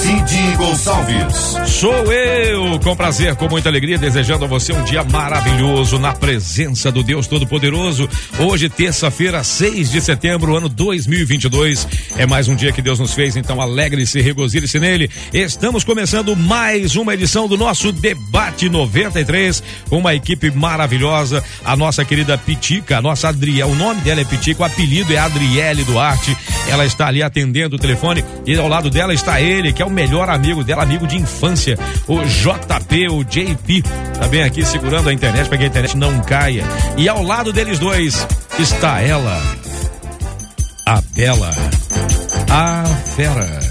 Cid Gonçalves. Sou eu, com prazer, com muita alegria, desejando a você um dia maravilhoso na presença do Deus Todo-Poderoso. Hoje, terça-feira, 6 de setembro, ano 2022. É mais um dia que Deus nos fez, então alegre-se, regozile-se nele. Estamos começando mais uma edição do nosso Debate 93, com uma equipe maravilhosa. A nossa querida Pitica, a nossa Adriel, o nome dela é Pitica, o apelido é Adriele Duarte. Ela está ali atendendo o telefone e ao lado dela está ele, que é o melhor amigo dela, amigo de infância, o JP, o JP, tá bem aqui segurando a internet para que a internet não caia. E ao lado deles dois está ela, a Bela, a Fera.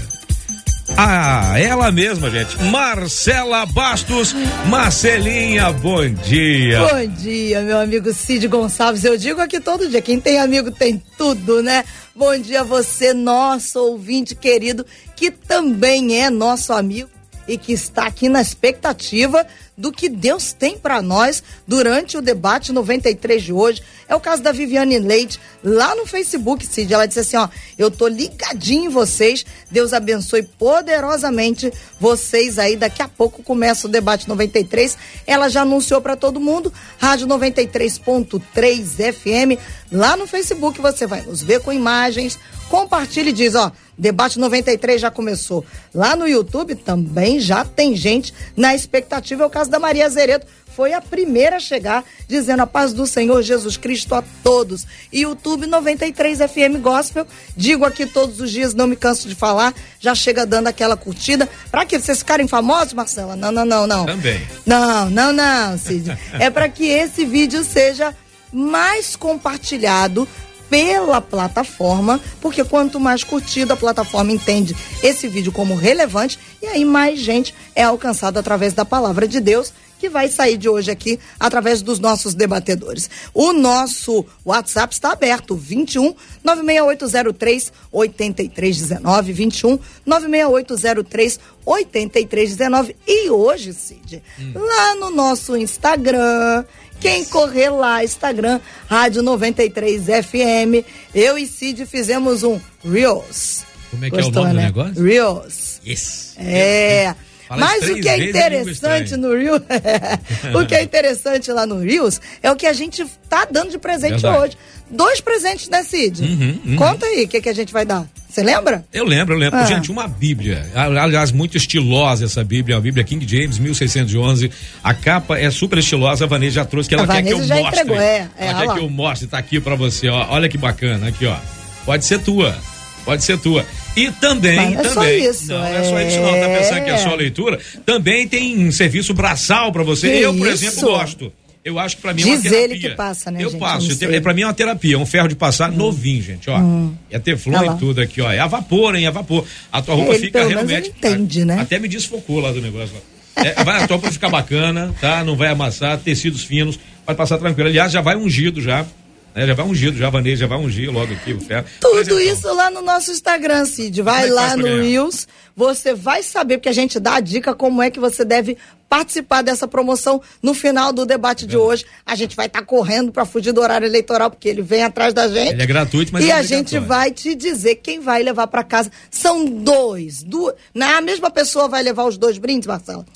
Ah, ela mesma, gente. Marcela Bastos. Marcelinha, bom dia. Bom dia, meu amigo Cid Gonçalves. Eu digo aqui todo dia: quem tem amigo tem tudo, né? Bom dia a você, nosso ouvinte querido, que também é nosso amigo e que está aqui na expectativa do que Deus tem para nós durante o debate 93 de hoje. É o caso da Viviane Leite, lá no Facebook, Cid. Ela disse assim: ó, eu tô ligadinho em vocês. Deus abençoe poderosamente vocês aí. Daqui a pouco começa o debate 93. Ela já anunciou para todo mundo, Rádio 93.3 FM. Lá no Facebook você vai nos ver com imagens. Compartilhe e diz, ó, debate 93 já começou. Lá no YouTube também já tem gente na expectativa. É o caso da Maria Zeredo foi a primeira a chegar, dizendo a paz do Senhor Jesus Cristo a todos. E YouTube 93 FM Gospel, digo aqui todos os dias, não me canso de falar, já chega dando aquela curtida. Pra que vocês ficarem famosos, Marcela? Não, não, não, não. Também. Não, não, não, Cid. é para que esse vídeo seja mais compartilhado pela plataforma, porque quanto mais curtido a plataforma entende esse vídeo como relevante, e aí mais gente é alcançada através da palavra de Deus que vai sair de hoje aqui através dos nossos debatedores. O nosso WhatsApp está aberto, 21 96803 8319, 21 96803 8319. E hoje, Cid, hum. lá no nosso Instagram, quem correr lá, Instagram, Rádio 93 FM, eu e Cid fizemos um Reels. Como é que Gostou, é o nome né? do negócio? Reels. Yes. É. Fala Mas o que é interessante no Reels, o que é interessante lá no Reels é o que a gente tá dando de presente Verdade. hoje. Dois presentes, né, Cid? Uhum, uhum. Conta aí o que, que a gente vai dar. Você lembra? Eu lembro, eu lembro. Ah. Gente, uma Bíblia. Aliás, muito estilosa essa Bíblia, a Bíblia King James, 1611. A capa é super estilosa, a Vanessa já trouxe, que ela quer que eu já mostre. Entregou, é, é, ela quer lá. que eu mostre, tá aqui pra você, ó. Olha que bacana, aqui, ó. Pode ser tua. Pode ser tua. E também, Mas também. É só isso, não, é... não é só isso, não. Tá pensando que é só leitura? Também tem serviço braçal para você. Que eu, por isso? exemplo, gosto. Eu acho que pra mim Diz é uma terapia. ele que passa, né, Eu gente? passo. Eu Eu é, pra mim é uma terapia, é um ferro de passar hum. novinho, gente, ó. Hum. É teflon e tudo aqui, ó. É a vapor, hein? É a vapor. A tua roupa Ele, fica realmente. entende, né? Até me desfocou lá do negócio. Lá. É, vai, a tua roupa fica bacana, tá? Não vai amassar, tecidos finos, pode passar tranquilo. Aliás, já vai ungido já. Né? Já vai ungido, já Vanessa, já vai ungir logo aqui o ferro. Tudo Apresentão. isso lá no nosso Instagram, Cid. Vai é lá no? Reels, você vai saber, porque a gente dá a dica como é que você deve participar dessa promoção no final do debate de hoje. A gente vai estar correndo para fugir do horário eleitoral, porque ele vem atrás da gente. Ele é gratuito, mas E é a gente vai te dizer quem vai levar para casa. São dois. Du... Na a mesma pessoa vai levar os dois brindes, Marcela?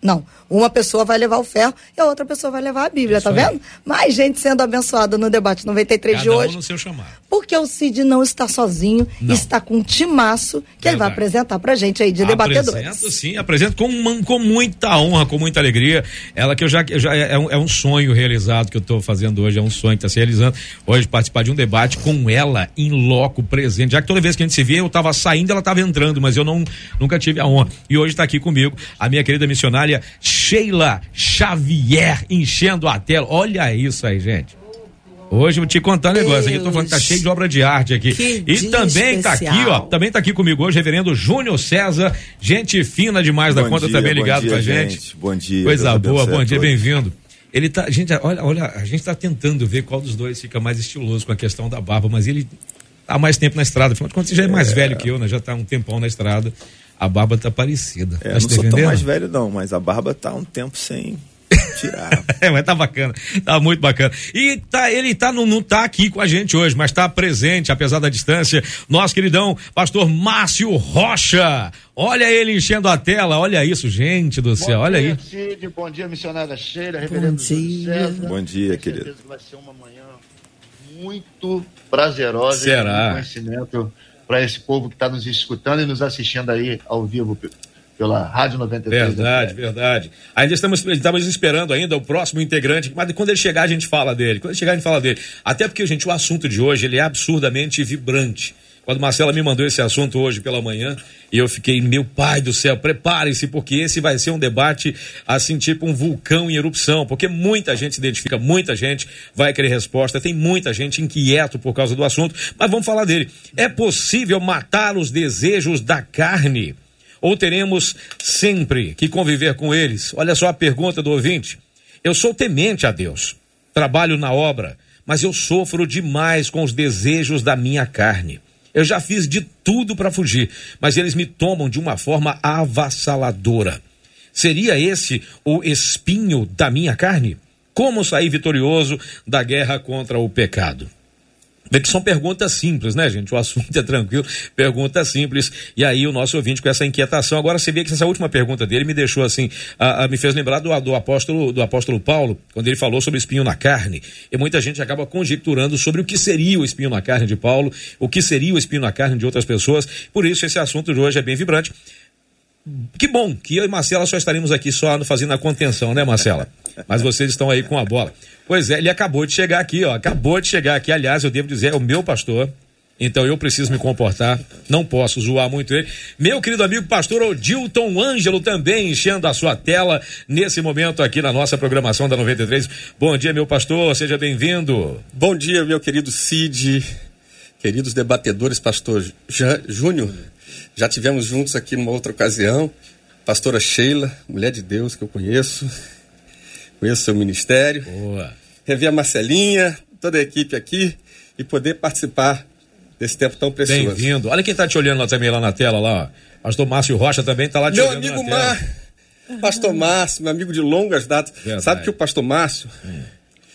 Não. Uma pessoa vai levar o ferro e a outra pessoa vai levar a Bíblia, Isso tá aí. vendo? Mais gente sendo abençoada no debate 93 de Cada um hoje. no seu chamado. Porque o Cid não está sozinho, Não. está com um timaço que ele vai Verdade. apresentar pra gente aí de debatedores. Apresento sim, apresento com, uma- com muita honra, com muita alegria. Ela que eu já, eu já é, um, é um sonho realizado que eu estou fazendo hoje, é um sonho que está se realizando. Hoje participar de um debate com ela em loco presente. Já que toda vez que a gente se vê, eu estava saindo, ela estava entrando, mas eu não nunca tive a honra. E hoje está aqui comigo a minha querida missionária Sheila Xavier enchendo a tela. Olha isso aí, gente. Hoje eu vou te contar um negócio aqui, eu tô falando que tá cheio de obra de arte aqui. Que e dia também tá aqui, ó, especial. também tá aqui comigo hoje, reverendo Júnior César, gente fina demais da Bom conta, dia, também ligado dia, com a gente. gente. Bom dia, Coisa Deus boa, bom dia, bem-vindo. Ele tá, gente, olha, olha, a gente tá tentando ver qual dos dois fica mais estiloso com a questão da barba, mas ele tá mais tempo na estrada. Afinal de contas, você já é mais é. velho que eu, né? Já tá um tempão na estrada. A barba tá parecida. É, tá não sou tão mais velho, não, mas a barba tá um tempo sem tirar. é, mas tá bacana, tá muito bacana. E tá, ele tá, não, não tá aqui com a gente hoje, mas tá presente, apesar da distância, nosso queridão pastor Márcio Rocha. Olha ele enchendo a tela, olha isso, gente do céu, bom olha dia, aí. Cid, bom dia, missionária Sheila, reverendo bom dia. César. Bom dia, querido. vai ser uma manhã muito prazerosa Será? conhecimento para esse povo que está nos escutando e nos assistindo aí ao vivo pela Rádio 93. Verdade, verdade. Ainda estamos, estamos esperando ainda o próximo integrante, mas quando ele chegar a gente fala dele. Quando ele chegar a gente fala dele. Até porque, gente, o assunto de hoje ele é absurdamente vibrante. Quando Marcela me mandou esse assunto hoje pela manhã, e eu fiquei, meu pai do céu, prepare-se, porque esse vai ser um debate assim, tipo um vulcão em erupção, porque muita gente se identifica, muita gente vai querer resposta, tem muita gente inquieto por causa do assunto, mas vamos falar dele. É possível matar os desejos da carne? ou teremos sempre que conviver com eles? Olha só a pergunta do ouvinte. Eu sou temente a Deus, trabalho na obra, mas eu sofro demais com os desejos da minha carne. Eu já fiz de tudo para fugir, mas eles me tomam de uma forma avassaladora. Seria esse o espinho da minha carne? Como sair vitorioso da guerra contra o pecado? Vê que são perguntas simples, né, gente? O assunto é tranquilo, pergunta simples. E aí o nosso ouvinte com essa inquietação. Agora você vê que essa última pergunta dele me deixou assim, a, a, me fez lembrar do, do, apóstolo, do apóstolo Paulo, quando ele falou sobre espinho na carne. E muita gente acaba conjecturando sobre o que seria o espinho na carne de Paulo, o que seria o espinho na carne de outras pessoas. Por isso esse assunto de hoje é bem vibrante. Que bom que eu e Marcela só estaremos aqui só fazendo a contenção, né, Marcela? Mas vocês estão aí com a bola. Pois é, ele acabou de chegar aqui, ó. Acabou de chegar aqui. Aliás, eu devo dizer, é o meu pastor. Então eu preciso me comportar, não posso zoar muito ele. Meu querido amigo pastor Odilton Ângelo também enchendo a sua tela nesse momento aqui na nossa programação da 93. Bom dia, meu pastor, seja bem-vindo. Bom dia, meu querido Cid, queridos debatedores, pastor Júnior. Já tivemos juntos aqui numa outra ocasião. Pastora Sheila, mulher de Deus que eu conheço, conheço seu ministério. Boa. Rever a Marcelinha, toda a equipe aqui e poder participar desse tempo tão precioso. Bem-vindo. Olha quem está te olhando lá também lá na tela lá. Pastor Márcio Rocha também está lá te meu olhando amigo Mar... Pastor Márcio, meu amigo de longas datas. Verdade. Sabe que o pastor Márcio, hum.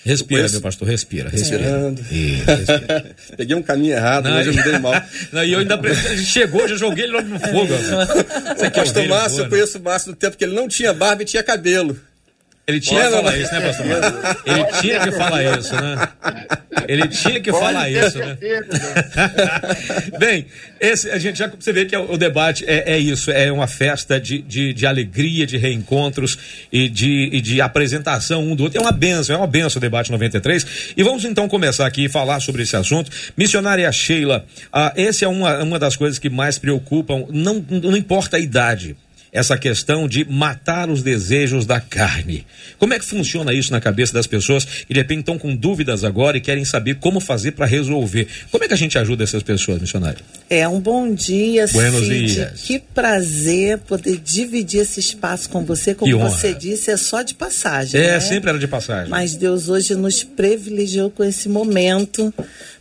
Respira, meu pastor, respira. Respirando. respira. Peguei um caminho errado, não, mas eu me dei mal. Não, e eu ainda chegou, já joguei ele logo no fogo. Você o pastor Márcio, eu conheço o Márcio do tempo que ele não tinha barba e tinha cabelo. Ele tinha que falar isso, né, pastor? Ele tinha que falar isso, né? Ele tinha que falar isso, né? Bem, esse, a gente já você vê que é o debate é, é isso, é uma festa de, de, de, alegria, de reencontros e de, e de apresentação um do outro. É uma benção, é uma benção o debate 93. E vamos então começar aqui e falar sobre esse assunto. Missionária Sheila, ah, essa é uma, uma das coisas que mais preocupam, não, não importa a idade essa questão de matar os desejos da carne. Como é que funciona isso na cabeça das pessoas que de repente estão com dúvidas agora e querem saber como fazer para resolver? Como é que a gente ajuda essas pessoas, missionário? É um bom dia, Buenos Cid. dias. Que prazer poder dividir esse espaço com você. Como você disse, é só de passagem. É, né? sempre era de passagem. Mas Deus hoje nos privilegiou com esse momento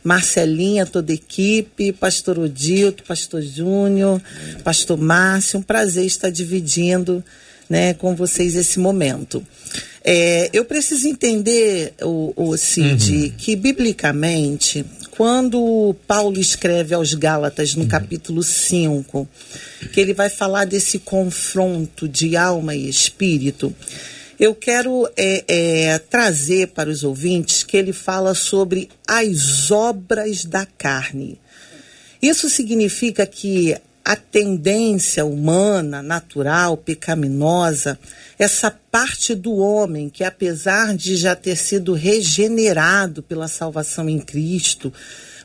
Marcelinha, toda a equipe, pastor Odilto, pastor Júnior, pastor Márcio, um prazer estar dividindo né, com vocês esse momento. É, eu preciso entender, o, o Cid, uhum. que biblicamente, quando Paulo escreve aos Gálatas, no uhum. capítulo 5, que ele vai falar desse confronto de alma e espírito, eu quero é, é, trazer para os ouvintes que ele fala sobre as obras da carne. Isso significa que a tendência humana, natural, pecaminosa, essa parte do homem que, apesar de já ter sido regenerado pela salvação em Cristo,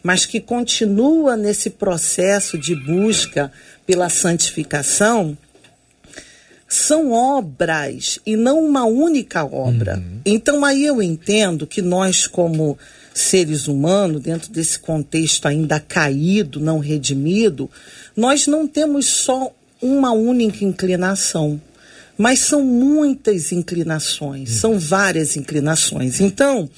mas que continua nesse processo de busca pela santificação, são obras e não uma única obra. Uhum. Então aí eu entendo que nós, como seres humanos, dentro desse contexto ainda caído, não redimido, nós não temos só uma única inclinação, mas são muitas inclinações, uhum. são várias inclinações. Então,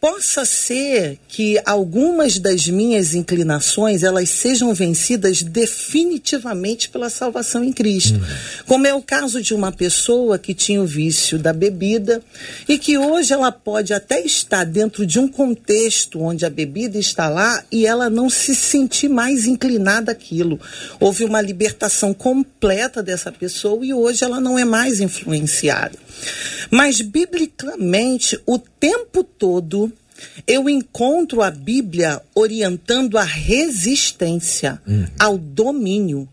possa ser que algumas das minhas inclinações elas sejam vencidas definitivamente pela salvação em Cristo. Uhum. Como é o caso de uma pessoa que tinha o vício da bebida e que hoje ela pode até estar dentro de um contexto onde a bebida está lá e ela não se sentir mais inclinada àquilo. Houve uma libertação completa dessa pessoa e hoje ela não é mais influenciada. Mas biblicamente, o tempo todo eu encontro a Bíblia orientando a resistência uhum. ao domínio.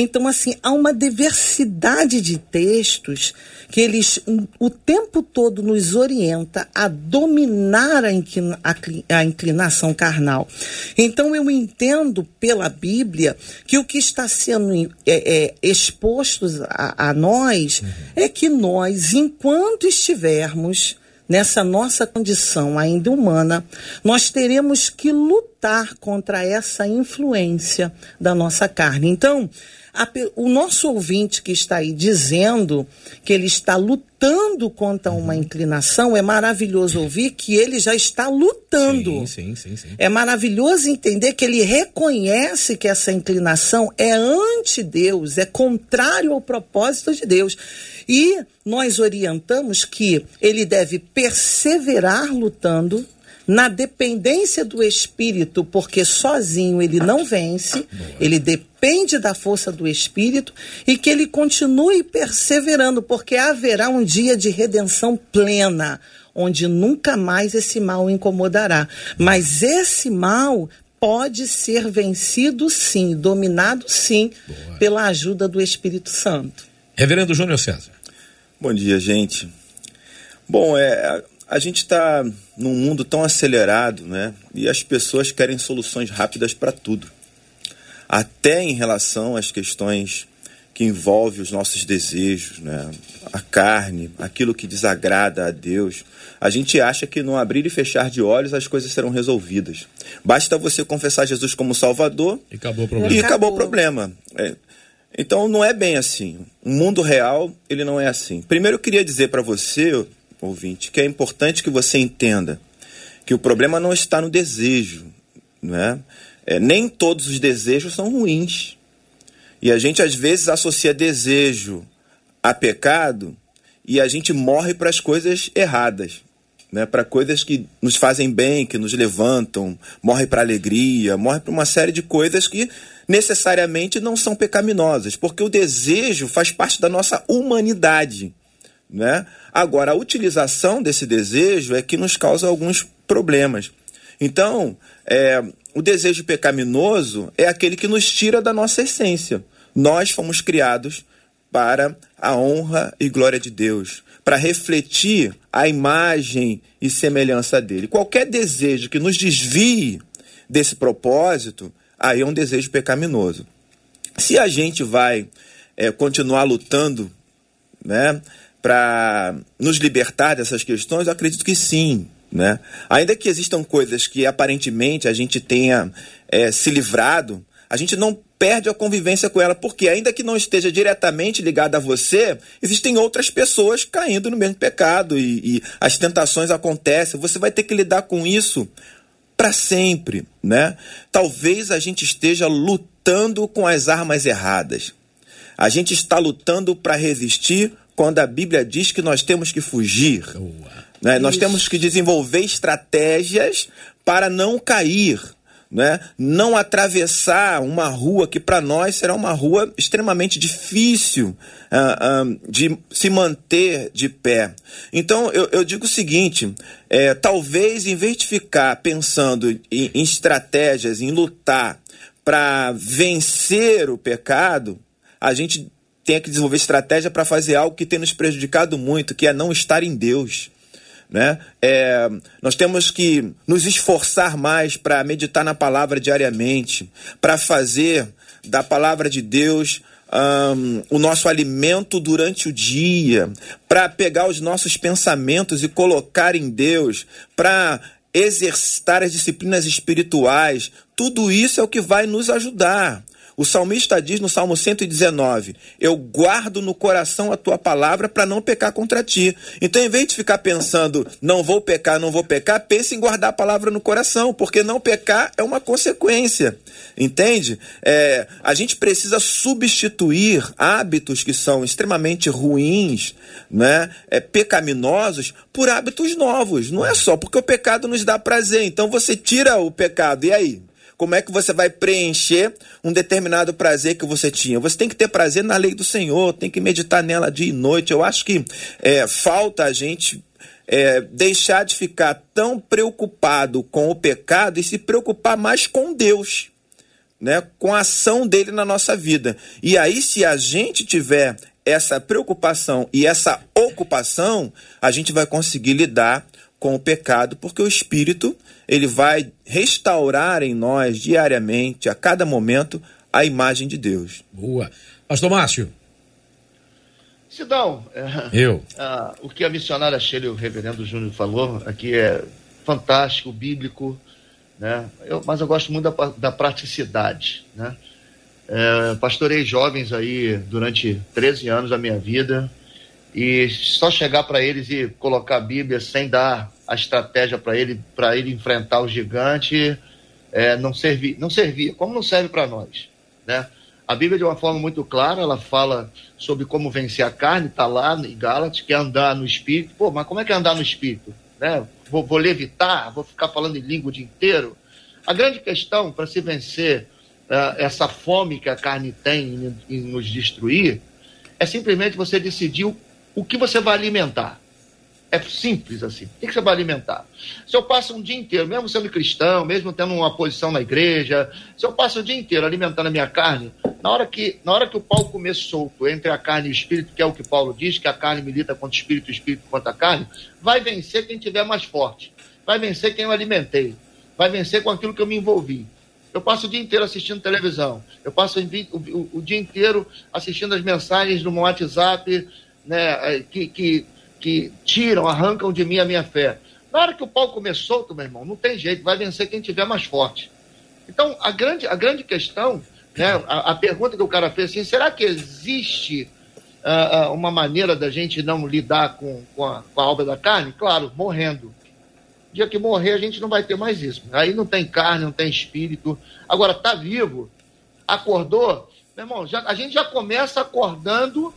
Então, assim, há uma diversidade de textos que eles o tempo todo nos orienta a dominar a inclinação carnal. Então, eu entendo pela Bíblia que o que está sendo é, é, exposto a, a nós uhum. é que nós, enquanto estivermos nessa nossa condição ainda humana, nós teremos que lutar contra essa influência da nossa carne. Então, a, o nosso ouvinte que está aí dizendo que ele está lutando contra uma uhum. inclinação, é maravilhoso ouvir que ele já está lutando. Sim, sim, sim, sim. É maravilhoso entender que ele reconhece que essa inclinação é ante Deus, é contrário ao propósito de Deus. E nós orientamos que ele deve perseverar lutando na dependência do Espírito, porque sozinho ele não vence, ele depende da força do Espírito e que ele continue perseverando, porque haverá um dia de redenção plena, onde nunca mais esse mal o incomodará. Mas esse mal pode ser vencido sim, dominado sim, Boa. pela ajuda do Espírito Santo. Reverendo Júnior César. Bom dia, gente. Bom, é, a gente está num mundo tão acelerado, né? E as pessoas querem soluções rápidas para tudo. Até em relação às questões que envolvem os nossos desejos, né? A carne, aquilo que desagrada a Deus. A gente acha que no abrir e fechar de olhos as coisas serão resolvidas. Basta você confessar Jesus como Salvador e acabou o problema. E acabou, o problema. É. Então não é bem assim. O mundo real ele não é assim. Primeiro eu queria dizer para você ouvinte, que é importante que você entenda que o problema não está no desejo, né? É, nem todos os desejos são ruins. E a gente às vezes associa desejo a pecado e a gente morre para as coisas erradas, né? Para coisas que nos fazem bem, que nos levantam, morre para alegria, morre para uma série de coisas que necessariamente não são pecaminosas, porque o desejo faz parte da nossa humanidade. Né? Agora, a utilização desse desejo é que nos causa alguns problemas. Então, é, o desejo pecaminoso é aquele que nos tira da nossa essência. Nós fomos criados para a honra e glória de Deus, para refletir a imagem e semelhança dele. Qualquer desejo que nos desvie desse propósito, aí é um desejo pecaminoso. Se a gente vai é, continuar lutando, né? Para nos libertar dessas questões? Eu acredito que sim. Né? Ainda que existam coisas que aparentemente a gente tenha é, se livrado, a gente não perde a convivência com ela, porque ainda que não esteja diretamente ligada a você, existem outras pessoas caindo no mesmo pecado e, e as tentações acontecem. Você vai ter que lidar com isso para sempre, né? Talvez a gente esteja lutando com as armas erradas. A gente está lutando para resistir quando a Bíblia diz que nós temos que fugir. Né? Nós temos que desenvolver estratégias para não cair. Né? Não atravessar uma rua que para nós será uma rua extremamente difícil uh, uh, de se manter de pé. Então eu, eu digo o seguinte: é, talvez em vez de ficar pensando em, em estratégias, em lutar para vencer o pecado, a gente tenha que desenvolver estratégia para fazer algo que tem nos prejudicado muito, que é não estar em Deus. Né? É, nós temos que nos esforçar mais para meditar na palavra diariamente, para fazer da palavra de Deus um, o nosso alimento durante o dia, para pegar os nossos pensamentos e colocar em Deus, para exercitar as disciplinas espirituais. Tudo isso é o que vai nos ajudar. O salmista diz no Salmo 119: Eu guardo no coração a tua palavra para não pecar contra ti. Então, em vez de ficar pensando, não vou pecar, não vou pecar, pense em guardar a palavra no coração, porque não pecar é uma consequência. Entende? É, a gente precisa substituir hábitos que são extremamente ruins, né? É, pecaminosos, por hábitos novos. Não é só porque o pecado nos dá prazer. Então você tira o pecado, e aí? Como é que você vai preencher um determinado prazer que você tinha? Você tem que ter prazer na lei do Senhor, tem que meditar nela dia e noite. Eu acho que é, falta a gente é, deixar de ficar tão preocupado com o pecado e se preocupar mais com Deus. Né, com a ação dele na nossa vida. E aí, se a gente tiver essa preocupação e essa ocupação, a gente vai conseguir lidar com o pecado, porque o Espírito ele vai restaurar em nós diariamente, a cada momento, a imagem de Deus. Boa. Pastor Márcio. Sidão, é, Eu. ah, o que a missionária Sheila e o reverendo Júnior falou aqui é fantástico, bíblico, né? Eu- mas eu gosto muito da, da praticidade, né? É, pastorei jovens aí durante 13 anos da minha vida e só chegar para eles e colocar a Bíblia sem dar a estratégia para ele para ele enfrentar o gigante é, não não servia, como não serve para nós, né? A Bíblia de uma forma muito clara, ela fala sobre como vencer a carne, está lá em Gálatas, que é andar no espírito. Pô, mas como é que é andar no espírito? Né? Vou, vou levitar, vou ficar falando em língua o dia inteiro. A grande questão para se vencer ah, essa fome que a carne tem em, em nos destruir é simplesmente você decidir o, o que você vai alimentar. É simples assim. O que você vai alimentar? Se eu passo um dia inteiro, mesmo sendo cristão, mesmo tendo uma posição na igreja, se eu passo o dia inteiro alimentando a minha carne, na hora que, na hora que o pau comer solto entre a carne e o espírito, que é o que Paulo diz, que a carne milita contra o espírito, o espírito contra a carne, vai vencer quem tiver mais forte. Vai vencer quem eu alimentei. Vai vencer com aquilo que eu me envolvi. Eu passo o dia inteiro assistindo televisão. Eu passo o, o- o- dia inteiro assistindo as mensagens no WhatsApp, né, eh, que, que, que tiram, arrancam de mim a minha fé. Na hora que o pau comer solto, meu irmão, não tem jeito, vai vencer quem tiver mais forte. Então, a grande, a grande questão, né, a, a pergunta que o cara fez assim, será que existe ah, uma maneira da gente não lidar com, com, a, com a obra da carne? Claro, morrendo. Dia que morrer, a gente não vai ter mais isso. Aí não tem carne, não tem espírito. Agora, tá vivo, acordou, meu irmão, já, a gente já começa acordando,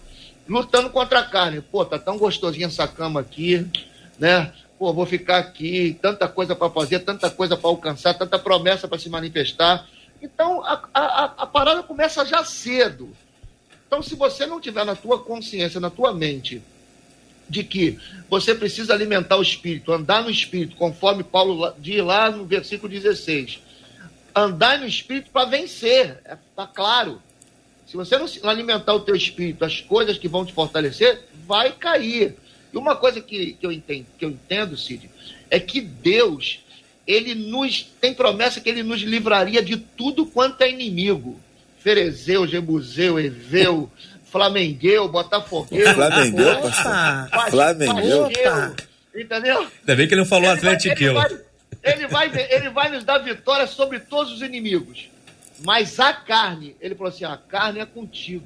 lutando contra a carne. Pô, tá tão gostosinha essa cama aqui, né? Pô, vou ficar aqui, tanta coisa para fazer, tanta coisa para alcançar, tanta promessa para se manifestar. Então, a, a, a parada começa já cedo. Então, se você não tiver na tua consciência, na tua mente, de que você precisa alimentar o espírito, andar no espírito, conforme Paulo diz lá no versículo 16. Andar no espírito para vencer, é, tá claro. Se você não se- alimentar o teu espírito, as coisas que vão te fortalecer, vai cair. E uma coisa que, que, eu, entendo, que eu entendo, Cid, é que Deus, ele nos tem promessa que ele nos livraria de tudo quanto é inimigo. Ferezeu, Jebuseu, Eveu, Flamengueu, Botafogueu. Flamengueu, pastor? Flamengueu? Entendeu? Ainda bem que ele não falou Ele vai- Atlético. Ele vai, ele, vai, ele vai nos dar vitória sobre todos os inimigos. Mas a carne, ele falou assim: a carne é contigo.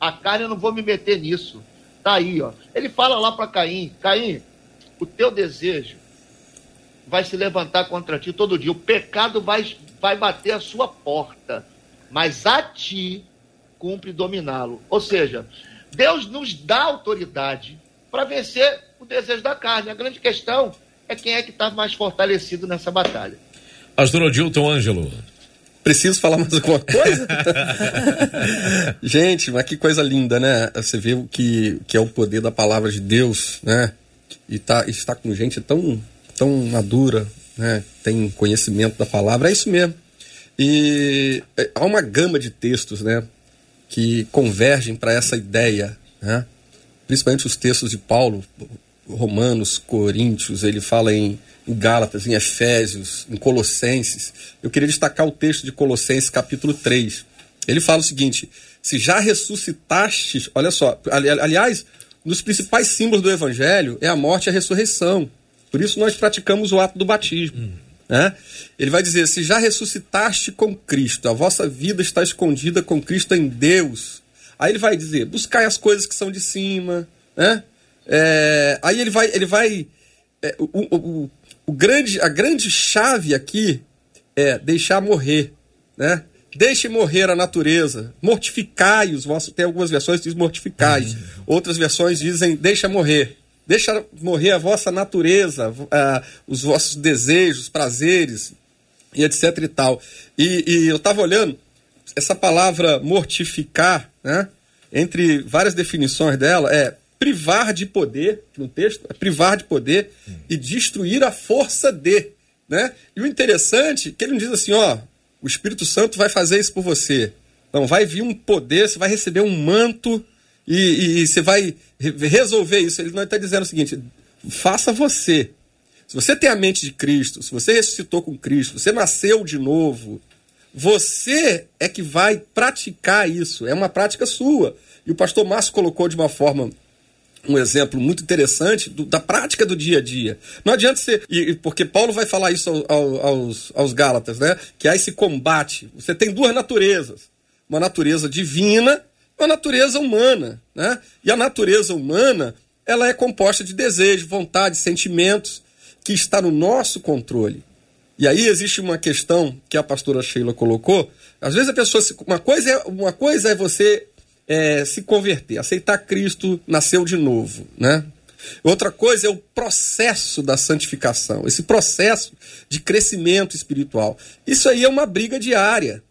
A carne eu não vou me meter nisso. Tá aí, ó. Ele fala lá para Caim: Caim, o teu desejo vai se levantar contra ti todo dia. O pecado vai, vai bater a sua porta. Mas a ti cumpre dominá-lo. Ou seja, Deus nos dá autoridade para vencer o desejo da carne. A grande questão é quem é que está mais fortalecido nessa batalha. Pastor Odilton Ângelo. Preciso falar mais alguma coisa? Gente, mas que coisa linda, né? Você vê o que, que é o poder da palavra de Deus, né? E tá, está com gente tão, tão madura, né? Tem conhecimento da palavra, é isso mesmo. E é, há uma gama de textos, né? Que convergem para essa ideia, né? Principalmente os textos de Paulo, Romanos, Coríntios, ele fala em, em Gálatas, em Efésios, em Colossenses. Eu queria destacar o texto de Colossenses, capítulo 3. Ele fala o seguinte: se já ressuscitastes, olha só, ali- aliás, um dos principais símbolos do evangelho é a morte e a ressurreição. Por isso nós praticamos o ato do batismo. Né? Ele vai dizer: se já ressuscitaste com Cristo, a vossa vida está escondida com Cristo em Deus. Aí ele vai dizer: buscai as coisas que são de cima. Né? É, aí ele vai. Ele vai é, o, o, o, grande, a grande chave aqui é deixar morrer. Né? Deixe morrer a natureza, mortificai os vossos. Tem algumas versões que dizem mortificai, outras versões dizem deixa morrer. Deixa morrer a vossa natureza, uh, os vossos desejos, prazeres, e etc e tal. E, e eu estava olhando, essa palavra mortificar, né, entre várias definições dela, é privar de poder, no texto, é privar de poder e destruir a força de. Né? E o interessante é que ele não diz assim, ó, o Espírito Santo vai fazer isso por você. Não, vai vir um poder, você vai receber um manto e, e, e você vai resolver isso. Ele não está dizendo o seguinte: faça você. Se você tem a mente de Cristo, se você ressuscitou com Cristo, você nasceu de novo, você é que vai praticar isso. É uma prática sua. E o pastor Márcio colocou de uma forma um exemplo muito interessante do, da prática do dia a dia. Não adianta ser. E, porque Paulo vai falar isso ao, ao, aos, aos Gálatas, né? Que há esse combate. Você tem duas naturezas: uma natureza divina a natureza humana. Né? E a natureza humana ela é composta de desejo, vontade, sentimentos, que está no nosso controle. E aí existe uma questão que a pastora Sheila colocou. Às vezes a pessoa. Se, uma, coisa é, uma coisa é você é, se converter, aceitar Cristo, nasceu de novo. Né? Outra coisa é o processo da santificação, esse processo de crescimento espiritual. Isso aí é uma briga diária.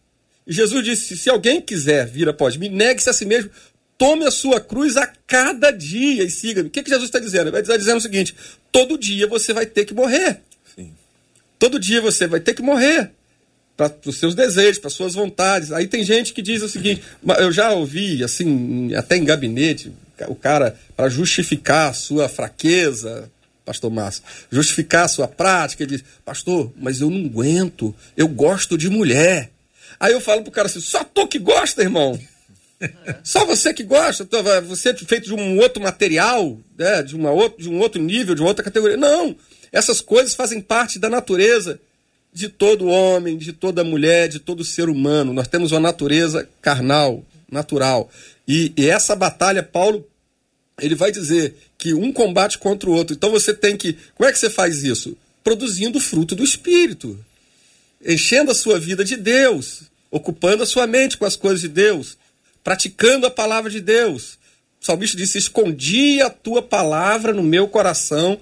Jesus disse: se alguém quiser vir após mim, negue-se a si mesmo, tome a sua cruz a cada dia e siga-me. O que, que Jesus está dizendo? Ele está dizendo o seguinte: todo dia você vai ter que morrer. Sim. Todo dia você vai ter que morrer para os seus desejos, para suas vontades. Aí tem gente que diz o seguinte: eu já ouvi, assim, até em gabinete, o cara, para justificar a sua fraqueza, pastor Márcio, justificar a sua prática, ele diz: Pastor, mas eu não aguento, eu gosto de mulher. Aí eu falo pro cara assim: só tu que gosta, irmão. Só você que gosta, você é feito de um outro material, né, de, uma outro, de um outro nível, de uma outra categoria. Não! Essas coisas fazem parte da natureza de todo homem, de toda mulher, de todo ser humano. Nós temos uma natureza carnal, natural. E, e essa batalha, Paulo, ele vai dizer que um combate contra o outro. Então você tem que. Como é que você faz isso? Produzindo fruto do Espírito. Enchendo a sua vida de Deus ocupando a sua mente com as coisas de Deus, praticando a palavra de Deus. O salmista disse: Escondi a tua palavra no meu coração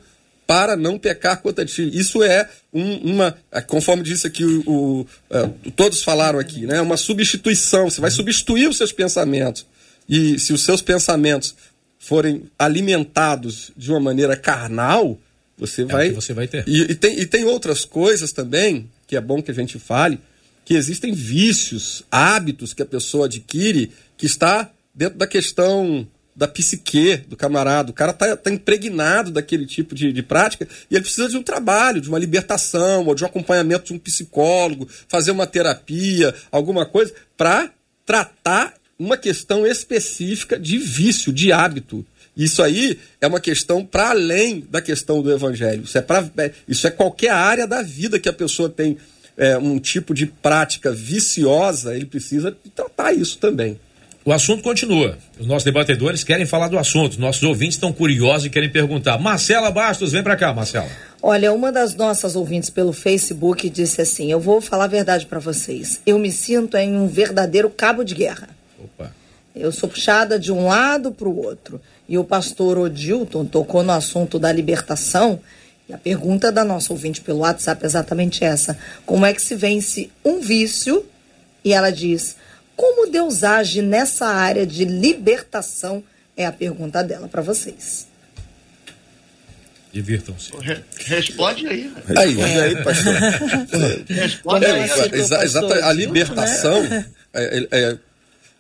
para não pecar contra ti. Isso é um, uma, é, conforme disse aqui, o, o é, todos falaram aqui, né? uma substituição. Você vai substituir os seus pensamentos. E se os seus pensamentos forem alimentados de uma maneira carnal, você é vai. você vai ter. E, e, tem, e tem outras coisas também, que é bom que a gente fale, que existem vícios, hábitos que a pessoa adquire que está dentro da questão da psique do camarada. O cara está tá impregnado daquele tipo de, de prática e ele precisa de um trabalho, de uma libertação, ou de um acompanhamento de um psicólogo, fazer uma terapia, alguma coisa, para tratar uma questão específica de vício, de hábito. Isso aí é uma questão para além da questão do evangelho. Isso é, pra, é, isso é qualquer área da vida que a pessoa tem é, um tipo de prática viciosa, ele precisa tratar isso também. O assunto continua. Os nossos debatedores querem falar do assunto. Nossos ouvintes estão curiosos e querem perguntar. Marcela Bastos, vem para cá, Marcela. Olha, uma das nossas ouvintes pelo Facebook disse assim: Eu vou falar a verdade para vocês. Eu me sinto em um verdadeiro cabo de guerra. Opa. Eu sou puxada de um lado para o outro. E o pastor Odilton tocou no assunto da libertação e a pergunta da nossa ouvinte pelo WhatsApp é exatamente essa: como é que se vence um vício? E ela diz: como Deus age nessa área de libertação? É a pergunta dela para vocês. Divirtam-se. Responde aí. Aí, é. aí pastor. Responde aí. Exata, a libertação é, é,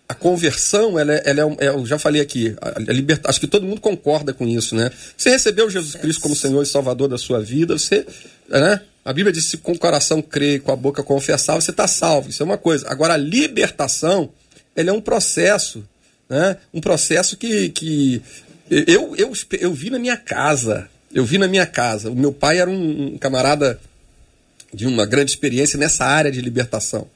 a conversão, ela é, ela é, eu já falei aqui, a, a liberta, acho que todo mundo concorda com isso, né? Você recebeu Jesus Cristo como Senhor e Salvador da sua vida, você, né? A Bíblia diz que com o coração crê e com a boca confessar, você está salvo. Isso é uma coisa. Agora, a libertação, ela é um processo, né? Um processo que, que eu, eu, eu vi na minha casa. Eu vi na minha casa. O meu pai era um, um camarada de uma grande experiência nessa área de libertação.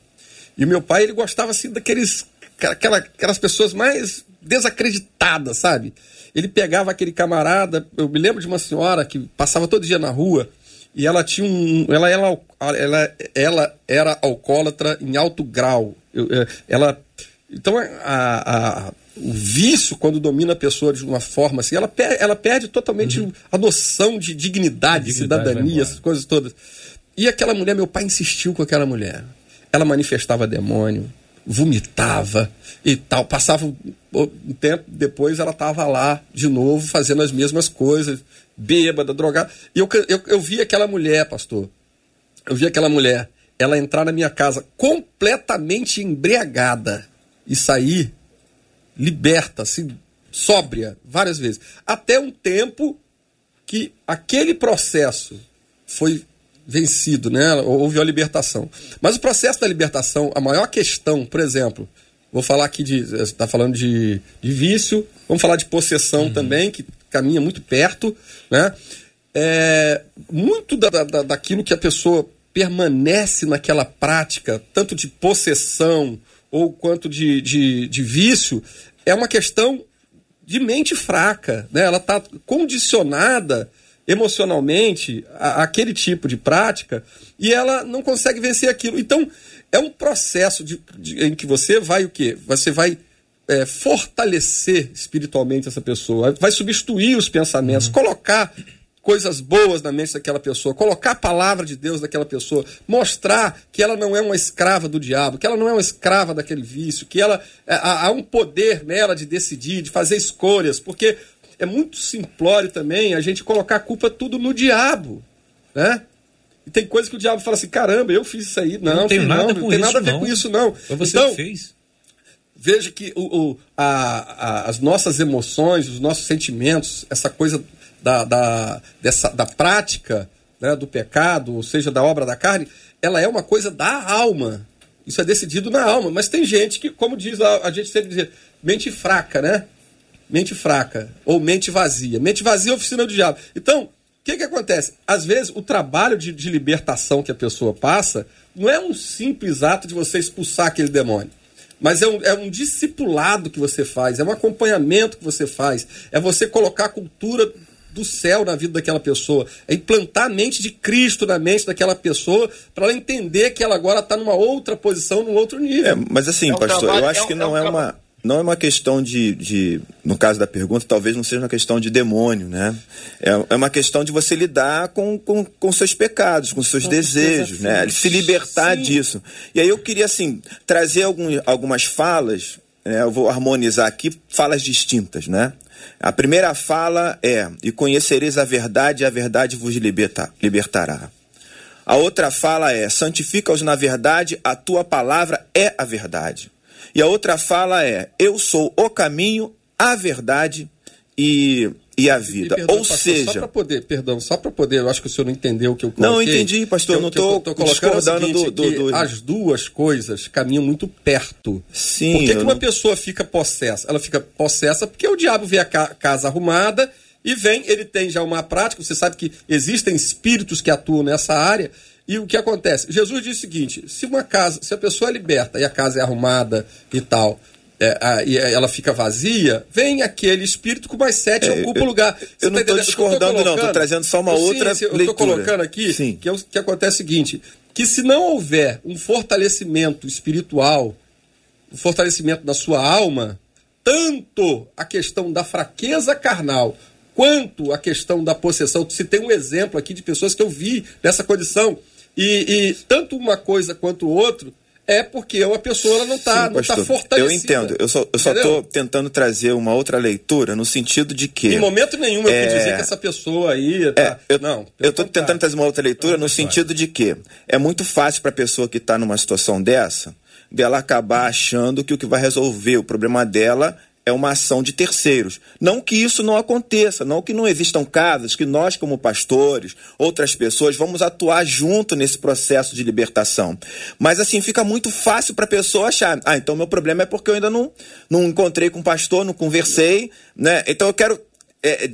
E o meu pai, ele gostava assim daqueles aquela, aquelas pessoas mais desacreditadas, sabe? Ele pegava aquele camarada, eu me lembro de uma senhora que passava todo dia na rua e ela tinha um, ela ela ela, ela era alcoólatra em alto grau. Eu, é, ela então a, a, o vício quando domina a pessoa de uma forma assim, ela, per, ela perde totalmente uhum. a noção de dignidade, dignidade cidadania, essas coisas todas. E aquela mulher, meu pai insistiu com aquela mulher. Ela manifestava demônio, vomitava e tal. Passava um tempo depois, ela estava lá de novo fazendo as mesmas coisas, bêbada, drogada. E eu, eu, eu vi aquela mulher, pastor. Eu vi aquela mulher, ela entrar na minha casa completamente embriagada e sair liberta, assim, sóbria, várias vezes. Até um tempo que aquele processo foi vencido, né? Houve a libertação. Mas o processo da libertação, a maior questão, por exemplo, vou falar aqui de. está falando de, de vício, vamos falar de possessão uhum. também, que caminha muito perto, né? É, muito da, da, daquilo que a pessoa permanece naquela prática, tanto de possessão ou quanto de, de, de vício, é uma questão de mente fraca, né? Ela está condicionada emocionalmente a, aquele tipo de prática e ela não consegue vencer aquilo. Então, é um processo de, de, em que você vai o quê? Você vai é, fortalecer espiritualmente essa pessoa, vai substituir os pensamentos, uhum. colocar coisas boas na mente daquela pessoa, colocar a palavra de Deus naquela pessoa, mostrar que ela não é uma escrava do diabo, que ela não é uma escrava daquele vício, que ela é, há, há um poder nela de decidir, de fazer escolhas, porque é muito simplório também a gente colocar a culpa tudo no diabo, né? E tem coisa que o diabo fala assim, caramba, eu fiz isso aí. Não, não tem nada, não, não tem nada a ver não. com isso, não. Foi você então, fez. Veja que o, o a, a, as nossas emoções, os nossos sentimentos, essa coisa da, da, dessa, da prática né, do pecado, ou seja, da obra da carne, ela é uma coisa da alma. Isso é decidido na alma. Mas tem gente que, como diz a, a gente sempre diz, mente fraca, né? mente fraca ou mente vazia. Mente vazia é oficina do diabo. Então, o que, que acontece? Às vezes, o trabalho de, de libertação que a pessoa passa não é um simples ato de você expulsar aquele demônio. Mas é um, é um discipulado que você faz, é um acompanhamento que você faz, é você colocar a cultura do céu na vida daquela pessoa, é implantar a mente de Cristo na mente daquela pessoa para ela entender que ela agora está numa outra posição, num outro nível. É, mas assim, é um pastor, trabalho, eu acho é um, que não é, um é uma não é uma questão de, de, no caso da pergunta, talvez não seja uma questão de demônio, né? É, é uma questão de você lidar com, com, com seus pecados, com seus com desejos, né? Se libertar Sim. disso. E aí eu queria, assim, trazer algum, algumas falas, né? eu vou harmonizar aqui, falas distintas, né? A primeira fala é: E conhecereis a verdade, e a verdade vos liberta, libertará. A outra fala é: Santifica-os na verdade, a tua palavra é a verdade. E a outra fala é: Eu sou o caminho, a verdade e, e a vida. E, perdão, Ou pastor, seja. Só para poder, perdão, só para poder, eu acho que o senhor não entendeu o que eu coloquei. Não, entendi, pastor. Eu, não estou discordando seguinte, do, do, do, As duas coisas caminham muito perto. Sim. Por que, que uma não... pessoa fica possessa? Ela fica possessa porque o diabo vê a casa arrumada e vem, ele tem já uma prática. Você sabe que existem espíritos que atuam nessa área e o que acontece? Jesus disse o seguinte: se uma casa, se a pessoa é liberta e a casa é arrumada e tal, é, a, e ela fica vazia, vem aquele espírito com mais sete é, ocupa o lugar. Você eu não estou tá discordando, não, estou trazendo só uma outra sim. Eu estou colocando aqui sim. que, é o, que acontece o seguinte: que se não houver um fortalecimento espiritual, um fortalecimento da sua alma, tanto a questão da fraqueza carnal quanto a questão da possessão. Se tem um exemplo aqui de pessoas que eu vi nessa condição e, e tanto uma coisa quanto o outro é porque uma pessoa não está tá fortalecida. Eu entendo. Eu só, estou tentando trazer uma outra leitura no sentido de que. Em momento nenhum eu é... quis dizer que essa pessoa aí. Tá... É, eu, não. Eu estou tentando trazer uma outra leitura no sentido de que é muito fácil para a pessoa que está numa situação dessa dela acabar achando que o que vai resolver o problema dela é uma ação de terceiros. Não que isso não aconteça, não que não existam casos que nós, como pastores, outras pessoas, vamos atuar junto nesse processo de libertação. Mas assim, fica muito fácil para a pessoa achar, ah, então meu problema é porque eu ainda não, não encontrei com o pastor, não conversei, né? Então eu quero é,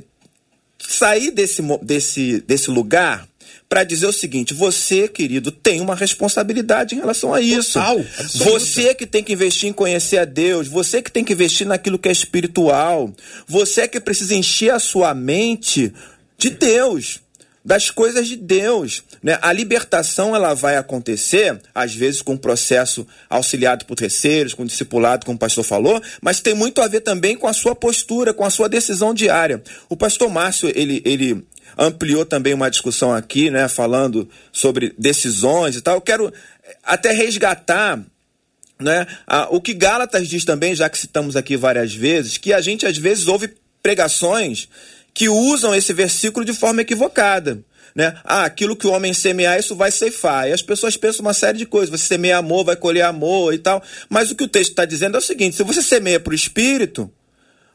sair desse, desse, desse lugar para dizer o seguinte: você, querido, tem uma responsabilidade em relação a isso. Total, você que tem que investir em conhecer a Deus, você que tem que investir naquilo que é espiritual, você que precisa encher a sua mente de Deus das coisas de Deus. Né? A libertação ela vai acontecer, às vezes, com um processo auxiliado por terceiros, com discipulado, como o pastor falou, mas tem muito a ver também com a sua postura, com a sua decisão diária. O pastor Márcio, ele, ele ampliou também uma discussão aqui, né, falando sobre decisões e tal. Eu quero até resgatar né, a, o que Gálatas diz também, já que citamos aqui várias vezes, que a gente às vezes ouve pregações que usam esse versículo de forma equivocada. Né? Ah, aquilo que o homem semear, isso vai ceifar. E as pessoas pensam uma série de coisas. Você semeia amor, vai colher amor e tal. Mas o que o texto está dizendo é o seguinte: se você semeia para o espírito,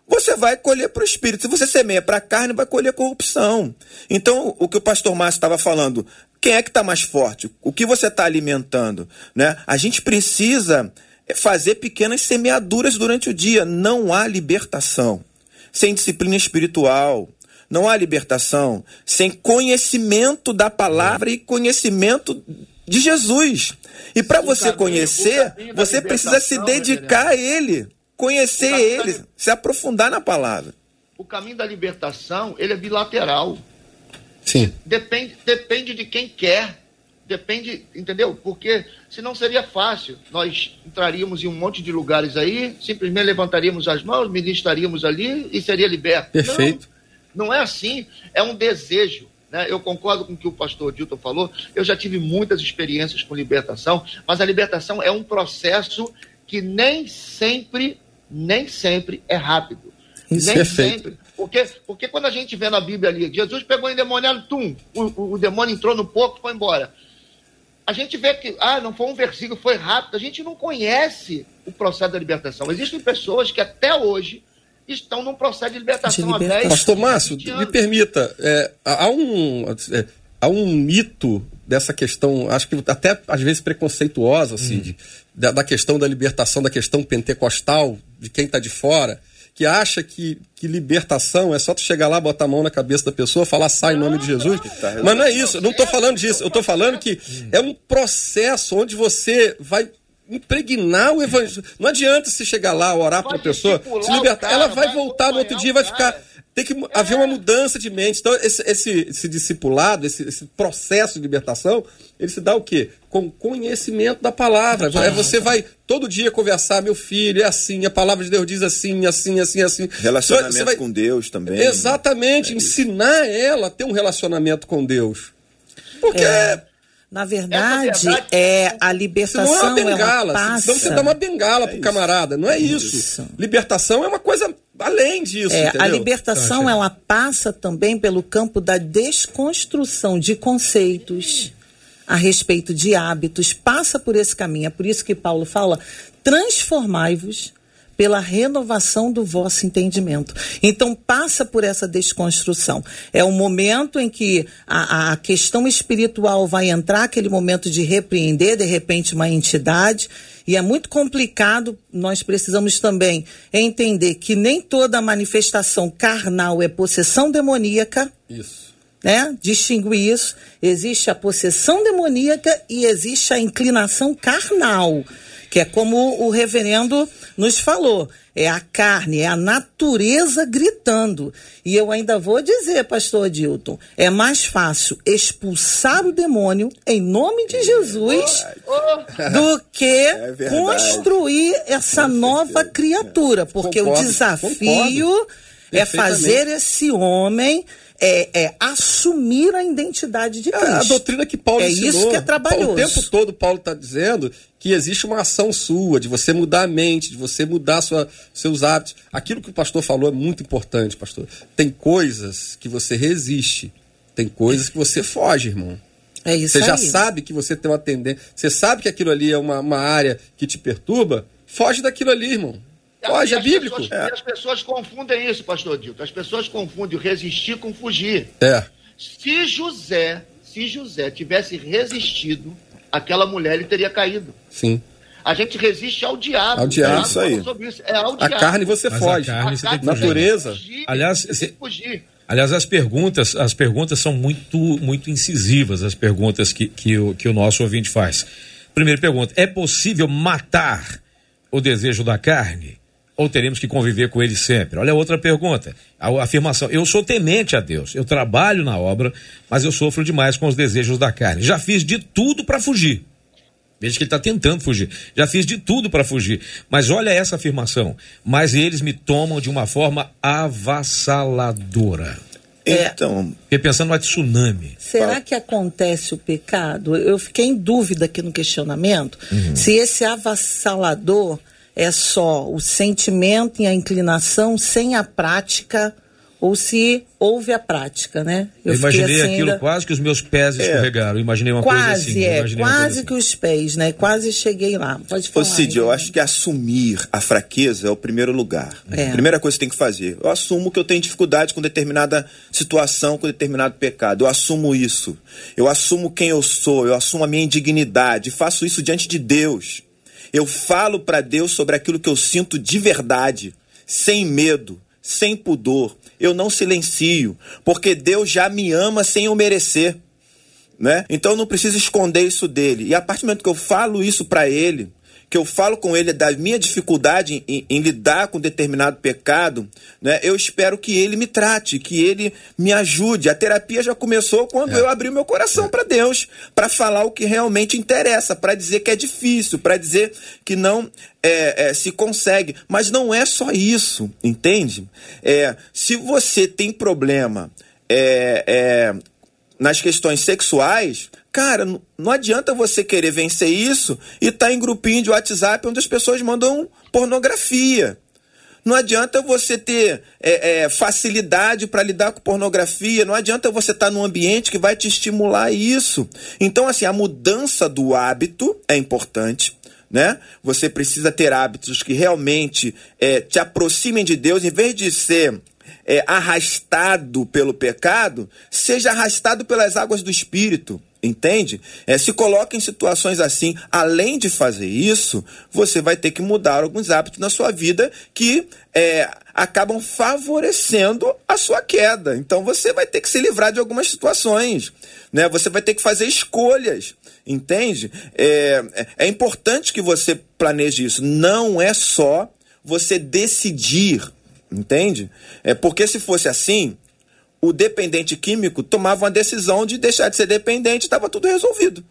você vai colher para o espírito. Se você semeia para a carne, vai colher corrupção. Então, o que o pastor Márcio estava falando, quem é que está mais forte? O que você está alimentando? Né? A gente precisa fazer pequenas semeaduras durante o dia. Não há libertação sem disciplina espiritual. Não há libertação sem conhecimento da palavra e conhecimento de Jesus. E para você caminho, conhecer, você precisa se dedicar a Ele, conhecer Ele, da... se aprofundar na palavra. O caminho da libertação, ele é bilateral. Sim. Depende, depende de quem quer. Depende, entendeu? Porque senão seria fácil. Nós entraríamos em um monte de lugares aí, simplesmente levantaríamos as mãos, ministraríamos ali e seria liberto. Perfeito. Não, não é assim. É um desejo. Né? Eu concordo com o que o pastor Dilton falou. Eu já tive muitas experiências com libertação, mas a libertação é um processo que nem sempre, nem sempre é rápido. Isso nem perfeito. sempre. Porque, porque quando a gente vê na Bíblia ali, Jesus pegou o endemoniado, tum, o, o, o demônio entrou no porco e foi embora a gente vê que, ah, não foi um versículo, foi rápido. A gente não conhece o processo da libertação. Existem pessoas que até hoje estão num processo de libertação. De libertação. Pastor Márcio, me permita, é, há, um, é, há um mito dessa questão, acho que até às vezes preconceituosa, Cid, hum. Da, da questão da libertação, da questão pentecostal, de quem está de fora que acha que, que libertação é só tu chegar lá, botar a mão na cabeça da pessoa, falar sai em nome de Jesus. Tá Mas não é isso, não estou falando disso. Eu estou falando que é um processo onde você vai impregnar o evangelho. Não adianta se chegar lá, orar para a pessoa, se libertar. Ela vai voltar no outro dia e vai ficar tem que haver uma mudança de mente. Então, esse, esse, esse discipulado, esse, esse, processo de libertação, ele se dá o quê? Com conhecimento da palavra. É, você vai todo dia conversar, meu filho, é assim, a palavra de Deus diz assim, assim, assim, assim. Relacionamento vai... com Deus também. Exatamente, é ensinar ela a ter um relacionamento com Deus. Porque. É. Na verdade, verdade, é a libertação. Não é uma bengala. Passa... Senão você dá uma bengala é pro camarada. Não é isso. isso. Libertação é uma coisa além disso. É, a libertação ela passa também pelo campo da desconstrução de conceitos a respeito de hábitos, passa por esse caminho. É por isso que Paulo fala: transformai-vos pela renovação do vosso entendimento. Então, passa por essa desconstrução. É o momento em que a, a questão espiritual vai entrar, aquele momento de repreender, de repente, uma entidade. E é muito complicado, nós precisamos também entender que nem toda manifestação carnal é possessão demoníaca. Isso. Né? Distinguir isso. Existe a possessão demoníaca e existe a inclinação carnal que é como o reverendo nos falou, é a carne, é a natureza gritando. E eu ainda vou dizer, pastor Dilton, é mais fácil expulsar o demônio em nome de Jesus do que é construir essa nova criatura, porque concordo, o desafio concordo. é fazer esse homem é, é, assumir a identidade de Cristo. É a doutrina que Paulo é ensinou. isso que é trabalhoso. O tempo todo Paulo está dizendo que existe uma ação sua, de você mudar a mente, de você mudar sua, seus hábitos. Aquilo que o pastor falou é muito importante, pastor. Tem coisas que você resiste, tem coisas que você foge, irmão. É isso Você aí. já sabe que você tem uma tendência, você sabe que aquilo ali é uma, uma área que te perturba, foge daquilo ali, irmão. Foge, é bíblico. Pessoas, é. As pessoas confundem isso, pastor Dilton. As pessoas confundem o resistir com fugir. É. Se José, se José tivesse resistido, aquela mulher ele teria caído. Sim. A gente resiste ao diabo. Ao diabo, isso aí. Isso. É ao a carne você Mas foge. A carne você tem que Natureza. Fugir, Aliás, você tem que fugir. Aliás, as perguntas, as perguntas são muito, muito incisivas, as perguntas que, que, o, que o nosso ouvinte faz. Primeira pergunta: é possível matar o desejo da carne? Ou teremos que conviver com ele sempre? Olha outra pergunta. A afirmação: eu sou temente a Deus, eu trabalho na obra, mas eu sofro demais com os desejos da carne. Já fiz de tudo para fugir. Veja que ele está tentando fugir. Já fiz de tudo para fugir. Mas olha essa afirmação. Mas eles me tomam de uma forma avassaladora. Então. Fiquei pensando no tsunami. Será que acontece o pecado? Eu fiquei em dúvida aqui no questionamento. Uhum. Se esse avassalador é só o sentimento e a inclinação sem a prática ou se houve a prática, né? Eu, eu imaginei assim, aquilo ainda... quase que os meus pés é. escorregaram. Eu imaginei uma quase, coisa assim. É, quase assim. que os pés, né? Quase cheguei lá. Pode falar. Ô Cid, eu acho que assumir a fraqueza é o primeiro lugar. É. Primeira coisa que você tem que fazer. Eu assumo que eu tenho dificuldade com determinada situação, com determinado pecado. Eu assumo isso. Eu assumo quem eu sou. Eu assumo a minha indignidade. Faço isso diante de Deus. Eu falo para Deus sobre aquilo que eu sinto de verdade, sem medo, sem pudor. Eu não silencio, porque Deus já me ama sem eu merecer. Né? Então eu não preciso esconder isso dele. E a partir do momento que eu falo isso para ele, que eu falo com ele da minha dificuldade em, em, lidar com determinado pecado, né, eu espero que ele me trate, que ele me ajude. A terapia já começou quando é. eu abri o meu coração é. para Deus, para falar o que realmente interessa, para dizer que é difícil, para dizer que não é, é, se consegue. Mas não é só isso, entende? É, se você tem problema é, nas questões sexuais, Cara, não adianta você querer vencer isso e estar tá em grupinho de WhatsApp onde as pessoas mandam pornografia. Não adianta você ter é, é, facilidade para lidar com pornografia, não adianta você estar tá num ambiente que vai te estimular isso. Então, assim, a mudança do hábito é importante. Né? Você precisa ter hábitos que realmente é, te aproximem de Deus, em vez de ser é, arrastado pelo pecado, seja arrastado pelas águas do Espírito. Entende? É, se coloca em situações assim, além de fazer isso, você vai ter que mudar alguns hábitos na sua vida que é, acabam favorecendo a sua queda. Então você vai ter que se livrar de algumas situações. Né? Você vai ter que fazer escolhas. Entende? É, é, é importante que você planeje isso. Não é só você decidir. Entende? É porque se fosse assim, o dependente químico tomava uma decisão de deixar de ser dependente, estava tudo resolvido.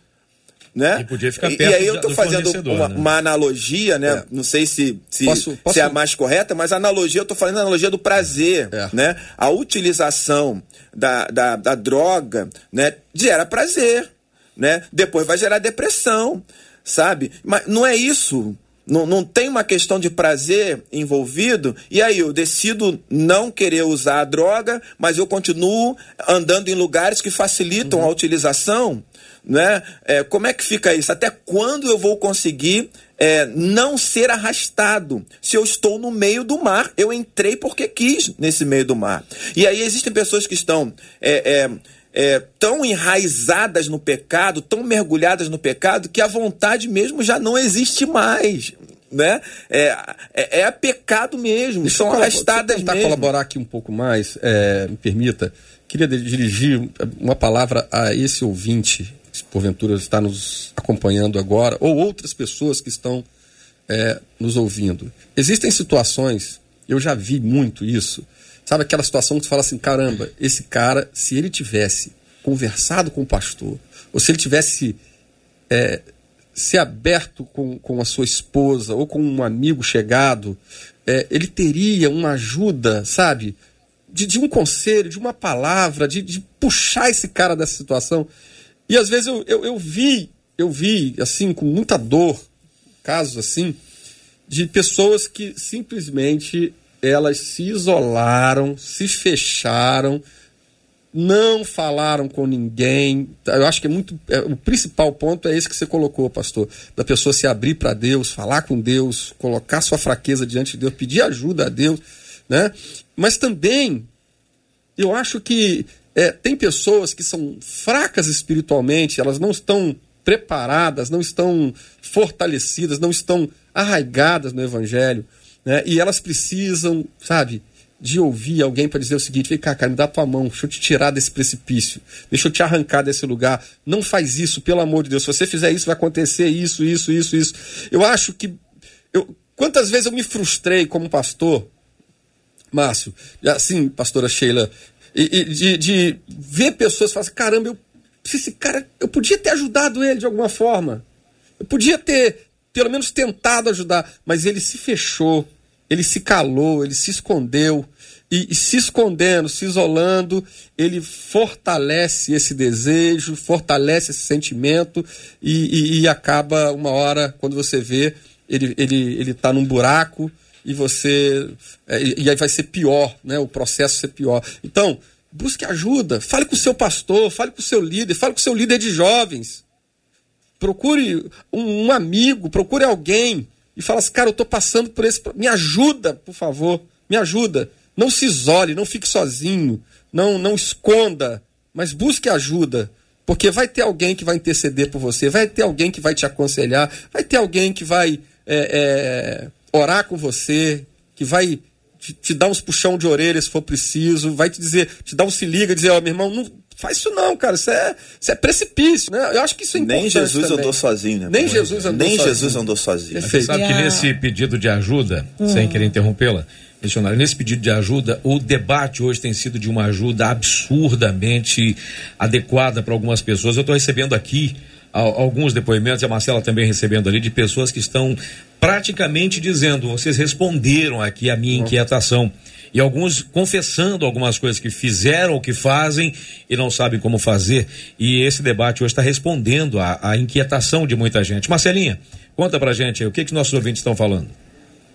Né? E podia ficar perto E aí eu estou fazendo uma, né? uma, analogia, né? É. Não sei se, se, posso, posso... se, é a mais correta, mas a analogia, eu estou falando a analogia do prazer. É. Né? A utilização da, da, da droga né, gera prazer. Né? Depois vai gerar depressão. Sabe? Mas não é isso não, não tem uma questão de prazer envolvido, e aí eu decido não querer usar a droga, mas eu continuo andando em lugares que facilitam uhum. a utilização. Né? É, como é que fica isso? Até quando eu vou conseguir é, não ser arrastado? Se eu estou no meio do mar, eu entrei porque quis nesse meio do mar. E aí existem pessoas que estão. É, é é, tão enraizadas no pecado, tão mergulhadas no pecado, que a vontade mesmo já não existe mais. Né? É, é, é pecado mesmo, Deixa são arrastadas tentar mesmo. colaborar aqui um pouco mais, é, me permita. Queria dirigir uma palavra a esse ouvinte, que porventura está nos acompanhando agora, ou outras pessoas que estão é, nos ouvindo. Existem situações, eu já vi muito isso, Sabe aquela situação que tu fala assim, caramba, esse cara, se ele tivesse conversado com o pastor, ou se ele tivesse é, se aberto com, com a sua esposa ou com um amigo chegado, é, ele teria uma ajuda, sabe? De, de um conselho, de uma palavra, de, de, puxar esse cara dessa situação. E às vezes eu, eu, eu vi, eu vi, assim, com muita dor, casos assim, de pessoas que simplesmente elas se isolaram, se fecharam, não falaram com ninguém. Eu acho que é muito. É, o principal ponto é esse que você colocou, pastor. Da pessoa se abrir para Deus, falar com Deus, colocar sua fraqueza diante de Deus, pedir ajuda a Deus. Né? Mas também, eu acho que é, tem pessoas que são fracas espiritualmente, elas não estão preparadas, não estão fortalecidas, não estão arraigadas no Evangelho né? E elas precisam, sabe, de ouvir alguém para dizer o seguinte: vem cá, cara, me dá tua mão, deixa eu te tirar desse precipício, deixa eu te arrancar desse lugar. Não faz isso, pelo amor de Deus. Se você fizer isso, vai acontecer isso, isso, isso, isso. Eu acho que. Eu, quantas vezes eu me frustrei como pastor, Márcio, assim, pastora Sheila, e, e de, de, ver pessoas falarem: assim, caramba, eu, esse cara, eu podia ter ajudado ele de alguma forma. Eu podia ter, pelo menos, tentado ajudar, mas ele se fechou ele se calou, ele se escondeu. E, e, se escondendo, se isolando, ele fortalece esse desejo, fortalece esse sentimento e, e, e acaba uma hora, quando você vê, ele ele ele está num buraco e você é, e aí vai ser pior, né? O processo ser pior. Então busque ajuda, fale com o seu pastor, fale com o seu líder, fale com o seu líder de jovens, procure um, um amigo, procure alguém e fala assim, cara, eu estou passando por esse. Me ajuda, por favor, me ajuda. Não se isole, não fique sozinho, não, não esconda, mas busque ajuda. Porque vai ter alguém que vai interceder por você, vai ter alguém que vai te aconselhar, vai ter alguém que vai é, é, orar com você, que vai te, te, dar uns puxão de orelha se for preciso, vai te dizer, te dar um se liga, dizer, ó, oh, meu irmão, não, Faz isso não, cara. Isso é, isso é precipício, né? Eu acho que isso é importante. Nem Jesus também. andou sozinho, né? Nem Jesus andou Nem sozinho. Jesus andou sozinho. Você sabe que nesse pedido de ajuda, hum. sem querer interrompê-la, missionário, nesse pedido de ajuda, o debate hoje tem sido de uma ajuda absurdamente adequada para algumas pessoas. Eu estou recebendo aqui alguns depoimentos, e a Marcela também recebendo ali, de pessoas que estão praticamente dizendo: vocês responderam aqui a minha inquietação e alguns confessando algumas coisas que fizeram ou que fazem e não sabem como fazer. E esse debate hoje está respondendo à, inquietação de muita gente. Marcelinha, conta pra gente aí, o que, que nossos ouvintes estão falando.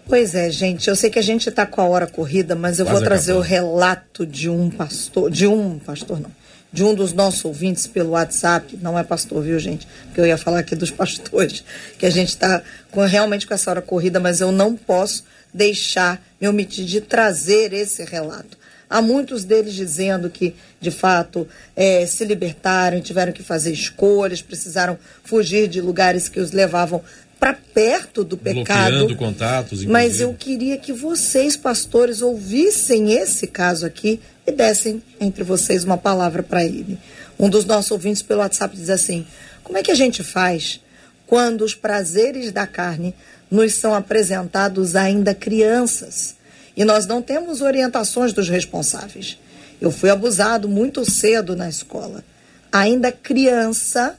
Pois é, gente, eu sei que a gente está com a hora corrida, mas eu Quase vou trazer acabou. o relato de um pastor, de um pastor não, de um dos nossos ouvintes pelo WhatsApp, não é pastor, viu, gente? Porque eu ia falar aqui dos pastores, que a gente está realmente com essa hora corrida, mas eu não posso deixar, me omitir de trazer esse relato. Há muitos deles dizendo que, de fato, é, se libertaram, tiveram que fazer escolhas, precisaram fugir de lugares que os levavam para perto do pecado. contatos. Inclusive. Mas eu queria que vocês, pastores, ouvissem esse caso aqui e dessem entre vocês uma palavra para ele. Um dos nossos ouvintes pelo WhatsApp diz assim: Como é que a gente faz quando os prazeres da carne nos são apresentados ainda crianças e nós não temos orientações dos responsáveis. Eu fui abusado muito cedo na escola. Ainda criança,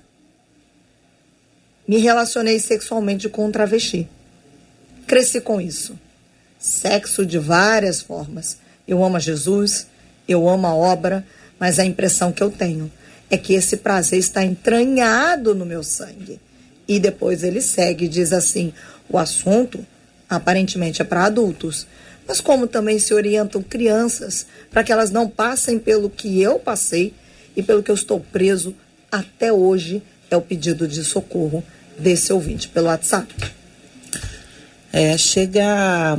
me relacionei sexualmente com um travesti. Cresci com isso. Sexo de várias formas. Eu amo Jesus, eu amo a obra, mas a impressão que eu tenho é que esse prazer está entranhado no meu sangue. E depois ele segue e diz assim: o assunto aparentemente é para adultos, mas como também se orientam crianças para que elas não passem pelo que eu passei e pelo que eu estou preso até hoje, é o pedido de socorro desse ouvinte pelo WhatsApp. É, chega,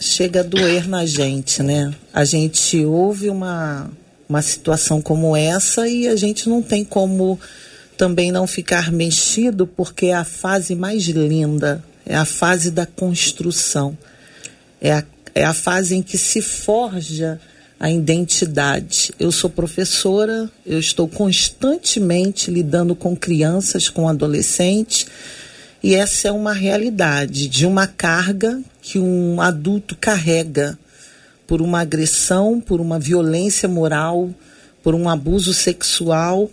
chega a doer na gente, né? A gente ouve uma, uma situação como essa e a gente não tem como também não ficar mexido, porque é a fase mais linda é a fase da construção, é a, é a fase em que se forja a identidade. Eu sou professora, eu estou constantemente lidando com crianças, com adolescentes, e essa é uma realidade de uma carga que um adulto carrega por uma agressão, por uma violência moral, por um abuso sexual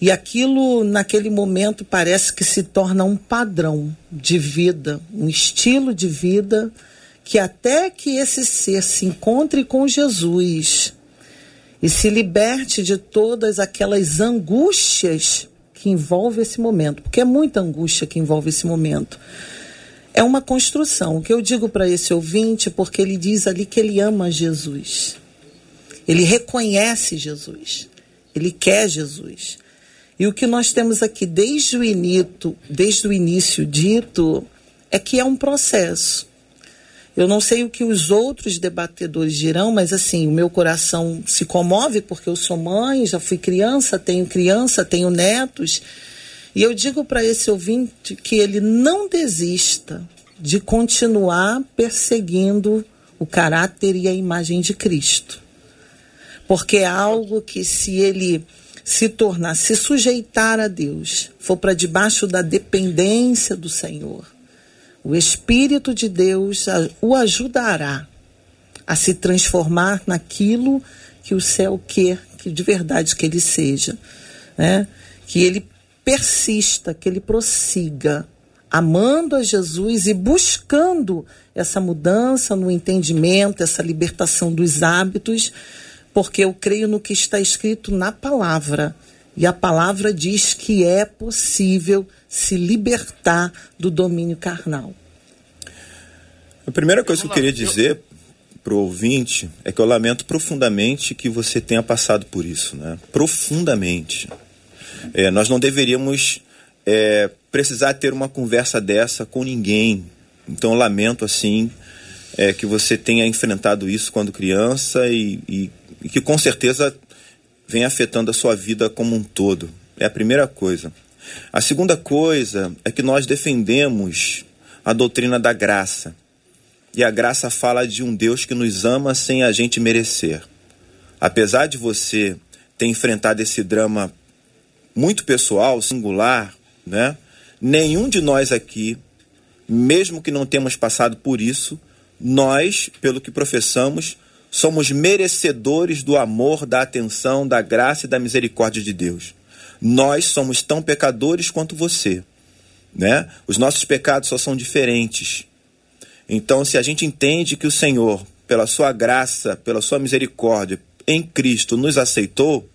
e aquilo, naquele momento, parece que se torna um padrão de vida, um estilo de vida, que até que esse ser se encontre com Jesus e se liberte de todas aquelas angústias que envolve esse momento, porque é muita angústia que envolve esse momento. É uma construção. O que eu digo para esse ouvinte, porque ele diz ali que ele ama Jesus. Ele reconhece Jesus. Ele quer Jesus. E o que nós temos aqui desde o início, desde o início dito, é que é um processo. Eu não sei o que os outros debatedores dirão, mas assim, o meu coração se comove porque eu sou mãe, já fui criança, tenho criança, tenho netos. E eu digo para esse ouvinte que ele não desista de continuar perseguindo o caráter e a imagem de Cristo. Porque é algo que, se ele se tornar, se sujeitar a Deus, for para debaixo da dependência do Senhor, o Espírito de Deus o ajudará a se transformar naquilo que o céu quer que de verdade que ele seja, né? Que ele persista, que ele prossiga amando a Jesus e buscando essa mudança no entendimento, essa libertação dos hábitos, porque eu creio no que está escrito na palavra. E a palavra diz que é possível se libertar do domínio carnal. A primeira coisa que eu queria dizer para o ouvinte é que eu lamento profundamente que você tenha passado por isso, né? Profundamente. É, nós não deveríamos é, precisar ter uma conversa dessa com ninguém. Então eu lamento assim é, que você tenha enfrentado isso quando criança e, e, e que com certeza vem afetando a sua vida como um todo. É a primeira coisa. A segunda coisa é que nós defendemos a doutrina da graça. E a graça fala de um Deus que nos ama sem a gente merecer. Apesar de você ter enfrentado esse drama muito pessoal, singular, né? Nenhum de nós aqui, mesmo que não tenhamos passado por isso, nós, pelo que professamos, somos merecedores do amor, da atenção, da graça e da misericórdia de Deus. Nós somos tão pecadores quanto você, né? Os nossos pecados só são diferentes. Então, se a gente entende que o Senhor, pela sua graça, pela sua misericórdia, em Cristo nos aceitou,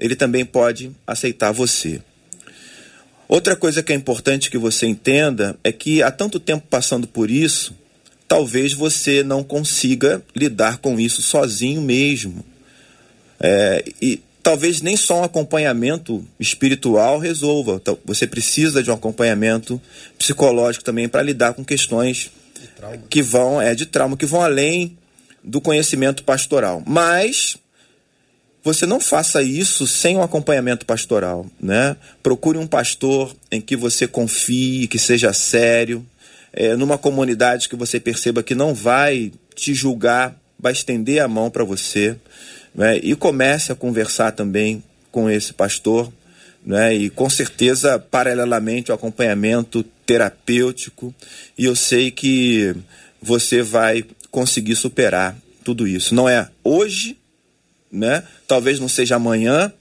ele também pode aceitar você. Outra coisa que é importante que você entenda é que há tanto tempo passando por isso, talvez você não consiga lidar com isso sozinho mesmo. É, e talvez nem só um acompanhamento espiritual resolva. Você precisa de um acompanhamento psicológico também para lidar com questões que vão é de trauma que vão além do conhecimento pastoral. Mas você não faça isso sem um acompanhamento pastoral, né? Procure um pastor em que você confie, que seja sério, é, numa comunidade que você perceba que não vai te julgar, vai estender a mão para você, né? E comece a conversar também com esse pastor, né? E com certeza, paralelamente, o acompanhamento terapêutico, e eu sei que você vai conseguir superar tudo isso. Não é hoje, né? Talvez não seja amanhã,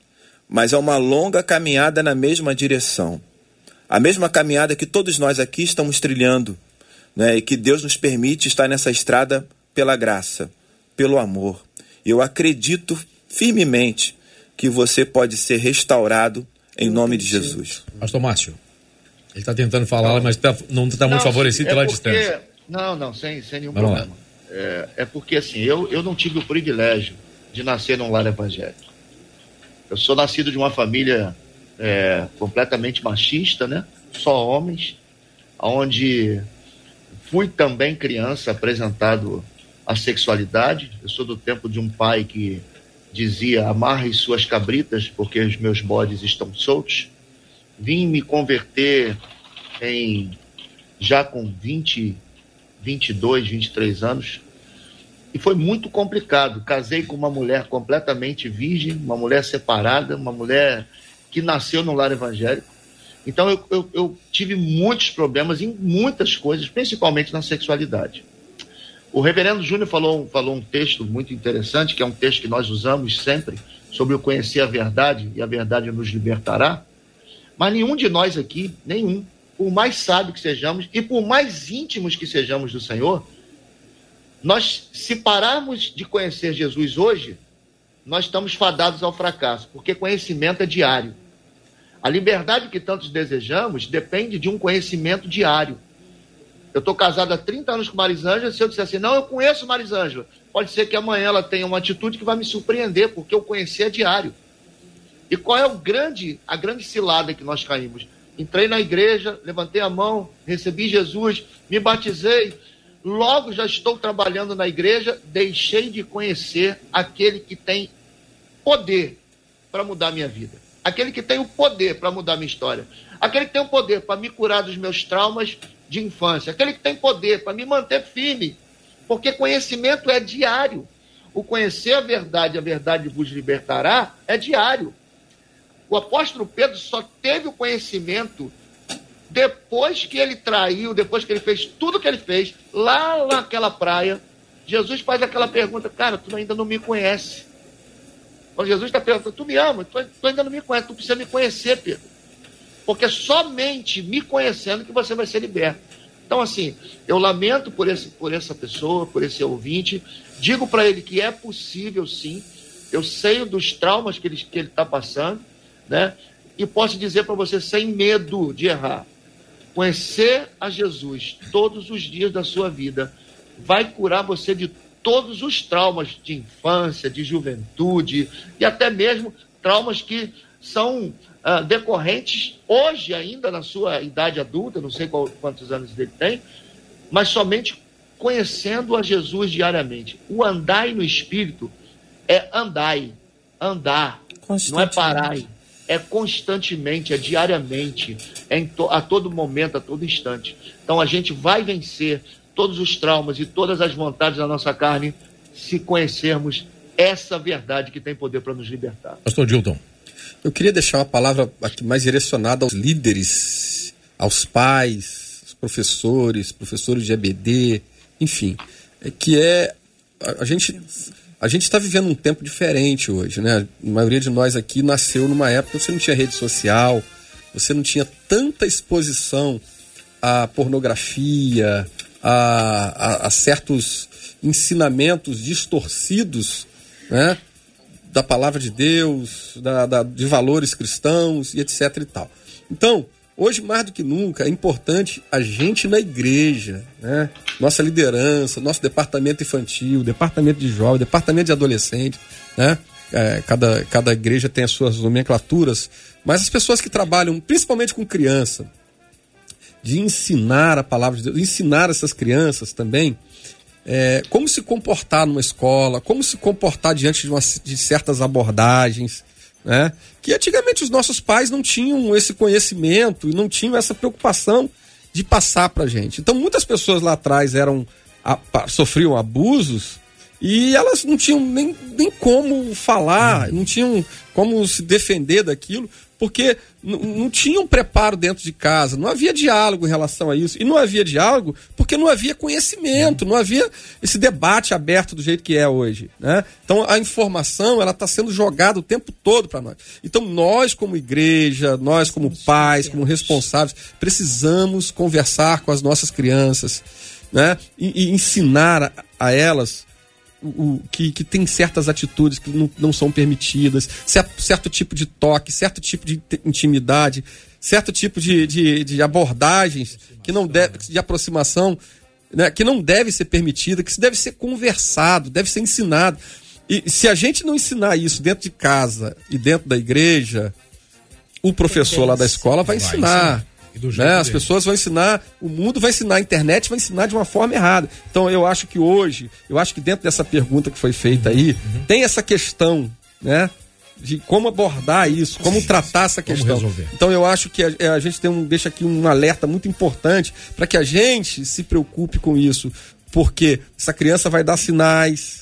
mas é uma longa caminhada na mesma direção. A mesma caminhada que todos nós aqui estamos trilhando, né? E que Deus nos permite estar nessa estrada pela graça, pelo amor. Eu acredito firmemente que você pode ser restaurado em nome de Jesus. Pastor Márcio. Ele está tentando falar, não. mas tá, não está muito favorecido é pela porque, distância. Não, não, sem, sem nenhum Vamos problema. É, é, porque assim, eu, eu não tive o privilégio de nascer num lar evangélico. Eu sou nascido de uma família é, completamente machista, né? Só homens, onde fui também criança apresentado à sexualidade. Eu sou do tempo de um pai que dizia amarre suas cabritas porque os meus bodes estão soltos vim me converter em já com 20, 22, 23 anos. E foi muito complicado. Casei com uma mulher completamente virgem, uma mulher separada, uma mulher que nasceu no lar evangélico. Então eu, eu, eu tive muitos problemas em muitas coisas, principalmente na sexualidade. O reverendo Júnior falou, falou um texto muito interessante, que é um texto que nós usamos sempre, sobre o conhecer a verdade e a verdade nos libertará. Mas nenhum de nós aqui, nenhum, por mais sábio que sejamos e por mais íntimos que sejamos do Senhor, nós, se pararmos de conhecer Jesus hoje, nós estamos fadados ao fracasso, porque conhecimento é diário. A liberdade que tantos desejamos depende de um conhecimento diário. Eu estou casado há 30 anos com Marisângela, se eu disser assim, não, eu conheço Marisângela, pode ser que amanhã ela tenha uma atitude que vai me surpreender, porque eu conheci é diário. E qual é o grande, a grande cilada que nós caímos? Entrei na igreja, levantei a mão, recebi Jesus, me batizei, logo já estou trabalhando na igreja, deixei de conhecer aquele que tem poder para mudar minha vida. Aquele que tem o poder para mudar minha história. Aquele que tem o poder para me curar dos meus traumas de infância. Aquele que tem poder para me manter firme Porque conhecimento é diário. O conhecer a verdade, a verdade vos libertará, é diário. O apóstolo Pedro só teve o conhecimento depois que ele traiu, depois que ele fez tudo que ele fez, lá naquela praia. Jesus faz aquela pergunta: Cara, tu ainda não me conhece. Quando Jesus está perguntando: Tu me ama? Tu, tu ainda não me conhece, tu precisa me conhecer, Pedro. Porque somente me conhecendo que você vai ser liberto. Então, assim, eu lamento por, esse, por essa pessoa, por esse ouvinte. Digo para ele que é possível, sim. Eu sei dos traumas que ele está que ele tá passando, né? E posso dizer para você, sem medo de errar, conhecer a Jesus todos os dias da sua vida vai curar você de todos os traumas de infância, de juventude e até mesmo traumas que são uh, decorrentes hoje ainda na sua idade adulta, não sei qual, quantos anos ele tem, mas somente conhecendo a Jesus diariamente. O andai no Espírito é andai, andar, não é parar, é constantemente, é diariamente, é to, a todo momento, a todo instante. Então a gente vai vencer todos os traumas e todas as vontades da nossa carne se conhecermos essa verdade que tem poder para nos libertar. Pastor Dilton. Eu queria deixar uma palavra aqui mais direcionada aos líderes, aos pais, aos professores, professores de EBD, enfim, é que é a, a gente a gente está vivendo um tempo diferente hoje, né? A maioria de nós aqui nasceu numa época que você não tinha rede social, você não tinha tanta exposição à pornografia, a, a, a certos ensinamentos distorcidos, né? da palavra de Deus, da, da, de valores cristãos e etc e tal. Então, hoje mais do que nunca é importante a gente na igreja, né? nossa liderança, nosso departamento infantil, departamento de jovem, departamento de adolescente, né? É, cada, cada igreja tem as suas nomenclaturas, mas as pessoas que trabalham principalmente com criança, de ensinar a palavra de Deus, ensinar essas crianças também é, como se comportar numa escola, como se comportar diante de, uma, de certas abordagens, né? Que antigamente os nossos pais não tinham esse conhecimento e não tinham essa preocupação de passar para gente. Então muitas pessoas lá atrás eram a, sofriam abusos e elas não tinham nem, nem como falar, não tinham como se defender daquilo, porque não tinha um preparo dentro de casa, não havia diálogo em relação a isso. E não havia diálogo porque não havia conhecimento, não havia esse debate aberto do jeito que é hoje. Né? Então a informação ela está sendo jogada o tempo todo para nós. Então nós, como igreja, nós, como pais, como responsáveis, precisamos conversar com as nossas crianças né? e, e ensinar a, a elas o, que, que tem certas atitudes que não, não são permitidas, certo, certo tipo de toque, certo tipo de intimidade, certo tipo de, de, de abordagens que não deve, de aproximação né, que não deve ser permitida, que deve ser conversado, deve ser ensinado. E se a gente não ensinar isso dentro de casa e dentro da igreja, o professor lá da escola vai ensinar. Né? As pessoas vão ensinar, o mundo vai ensinar, a internet vai ensinar de uma forma errada. Então eu acho que hoje, eu acho que dentro dessa pergunta que foi feita aí, uhum. tem essa questão, né? De como abordar isso, como tratar essa questão. Então eu acho que a, é, a gente tem um, deixa aqui um alerta muito importante para que a gente se preocupe com isso, porque essa criança vai dar sinais,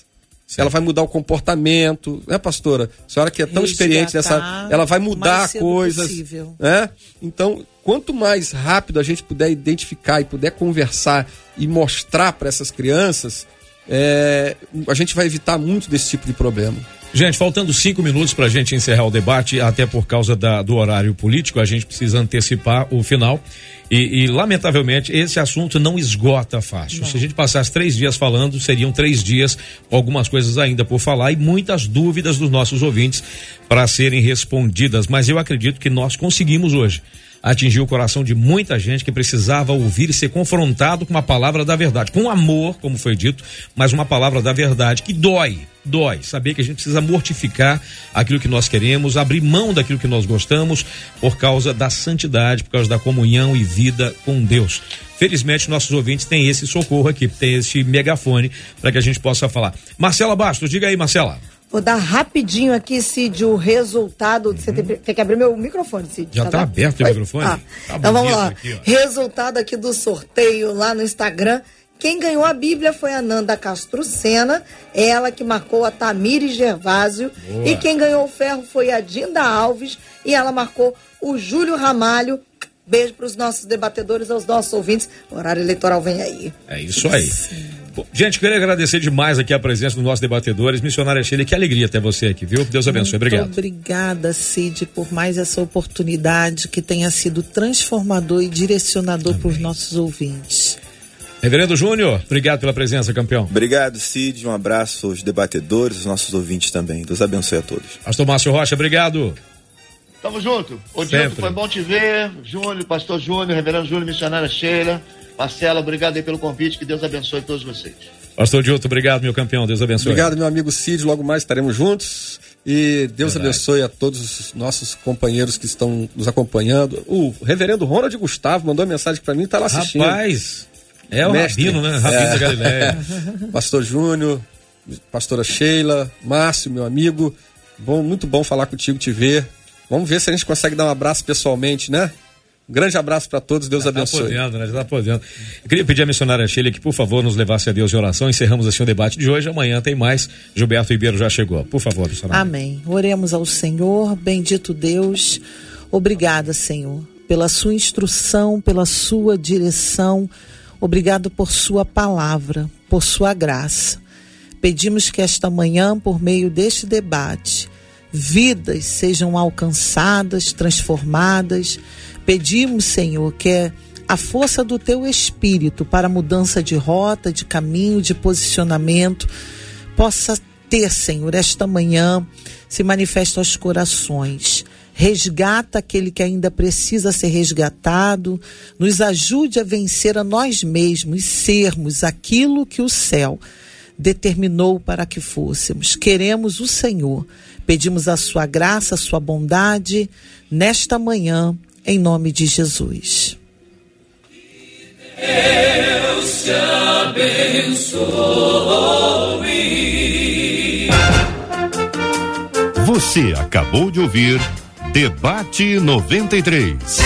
Sim. ela vai mudar o comportamento, né, pastora? A senhora que é tão experiente nessa, ela vai mudar coisas, possível. né? Então, quanto mais rápido a gente puder identificar e puder conversar e mostrar para essas crianças, é, a gente vai evitar muito desse tipo de problema. Gente, faltando cinco minutos para a gente encerrar o debate, até por causa da, do horário político, a gente precisa antecipar o final. E, e lamentavelmente, esse assunto não esgota fácil. Não. Se a gente passasse três dias falando, seriam três dias com algumas coisas ainda por falar e muitas dúvidas dos nossos ouvintes para serem respondidas. Mas eu acredito que nós conseguimos hoje atingiu o coração de muita gente que precisava ouvir e ser confrontado com uma palavra da verdade, com amor, como foi dito, mas uma palavra da verdade que dói, dói. Saber que a gente precisa mortificar aquilo que nós queremos, abrir mão daquilo que nós gostamos por causa da santidade, por causa da comunhão e vida com Deus. Felizmente, nossos ouvintes têm esse socorro aqui, tem esse megafone para que a gente possa falar. Marcela Bastos, diga aí, Marcela. Vou dar rapidinho aqui, Cid, o resultado. Uhum. Você tem, tem, que abrir meu microfone, Cid. Já está tá aberto o microfone? Ah, tá então vamos lá. Aqui, resultado aqui do sorteio lá no Instagram. Quem ganhou a Bíblia foi a Nanda Castro Sena, ela que marcou a Tamires Gervásio. Boa. E quem ganhou o ferro foi a Dinda Alves e ela marcou o Júlio Ramalho. Beijo para os nossos debatedores, aos nossos ouvintes. O horário eleitoral vem aí. É isso aí. Gente, queria agradecer demais aqui a presença dos nossos debatedores. Missionária Sheila, que alegria ter você aqui, viu? Deus abençoe. Muito Obrigado. Obrigada, Cid, por mais essa oportunidade que tenha sido transformador e direcionador para os nossos ouvintes. Reverendo Júnior, obrigado pela presença, campeão. Obrigado, Cid. Um abraço aos debatedores, aos nossos ouvintes também. Deus abençoe a todos. Pastor Márcio Rocha, obrigado. Tamo junto. Ô, Dito, foi bom te ver. Júnior, Pastor Júnior, Reverendo Júnior, Missionária Sheila. Marcela, obrigado aí pelo convite. Que Deus abençoe todos vocês. Pastor Dioto, obrigado, meu campeão. Deus abençoe. Obrigado, meu amigo Cid. Logo mais estaremos juntos. E Deus Verdade. abençoe a todos os nossos companheiros que estão nos acompanhando. O reverendo Ronald Gustavo mandou uma mensagem para mim, tá lá assistindo. Rapaz, é o Mestre, Rabino, né? Rabino é. da Galileia. Pastor Júnior, pastora Sheila, Márcio, meu amigo. Bom, muito bom falar contigo, te ver. Vamos ver se a gente consegue dar um abraço pessoalmente, né? Grande abraço para todos, Deus já tá abençoe. Tá podendo, né? Já tá podendo. Eu queria pedir à missionária Sheila que, por favor, nos levasse a Deus de oração. Encerramos assim o debate de hoje. Amanhã tem mais. Gilberto Ribeiro já chegou. Por favor, missionária. Amém. Oremos ao Senhor. Bendito Deus. Obrigada, Senhor, pela sua instrução, pela sua direção Obrigado por Sua palavra, por Sua graça. Pedimos que esta manhã, por meio deste debate, vidas sejam alcançadas, transformadas. Pedimos, Senhor, que a força do Teu Espírito para mudança de rota, de caminho, de posicionamento, possa ter, Senhor, esta manhã se manifesta aos corações resgata aquele que ainda precisa ser resgatado, nos ajude a vencer a nós mesmos e sermos aquilo que o céu determinou para que fôssemos. Queremos o Senhor. Pedimos a sua graça, a sua bondade nesta manhã, em nome de Jesus. Deus te abençoe. Você acabou de ouvir Debate 93.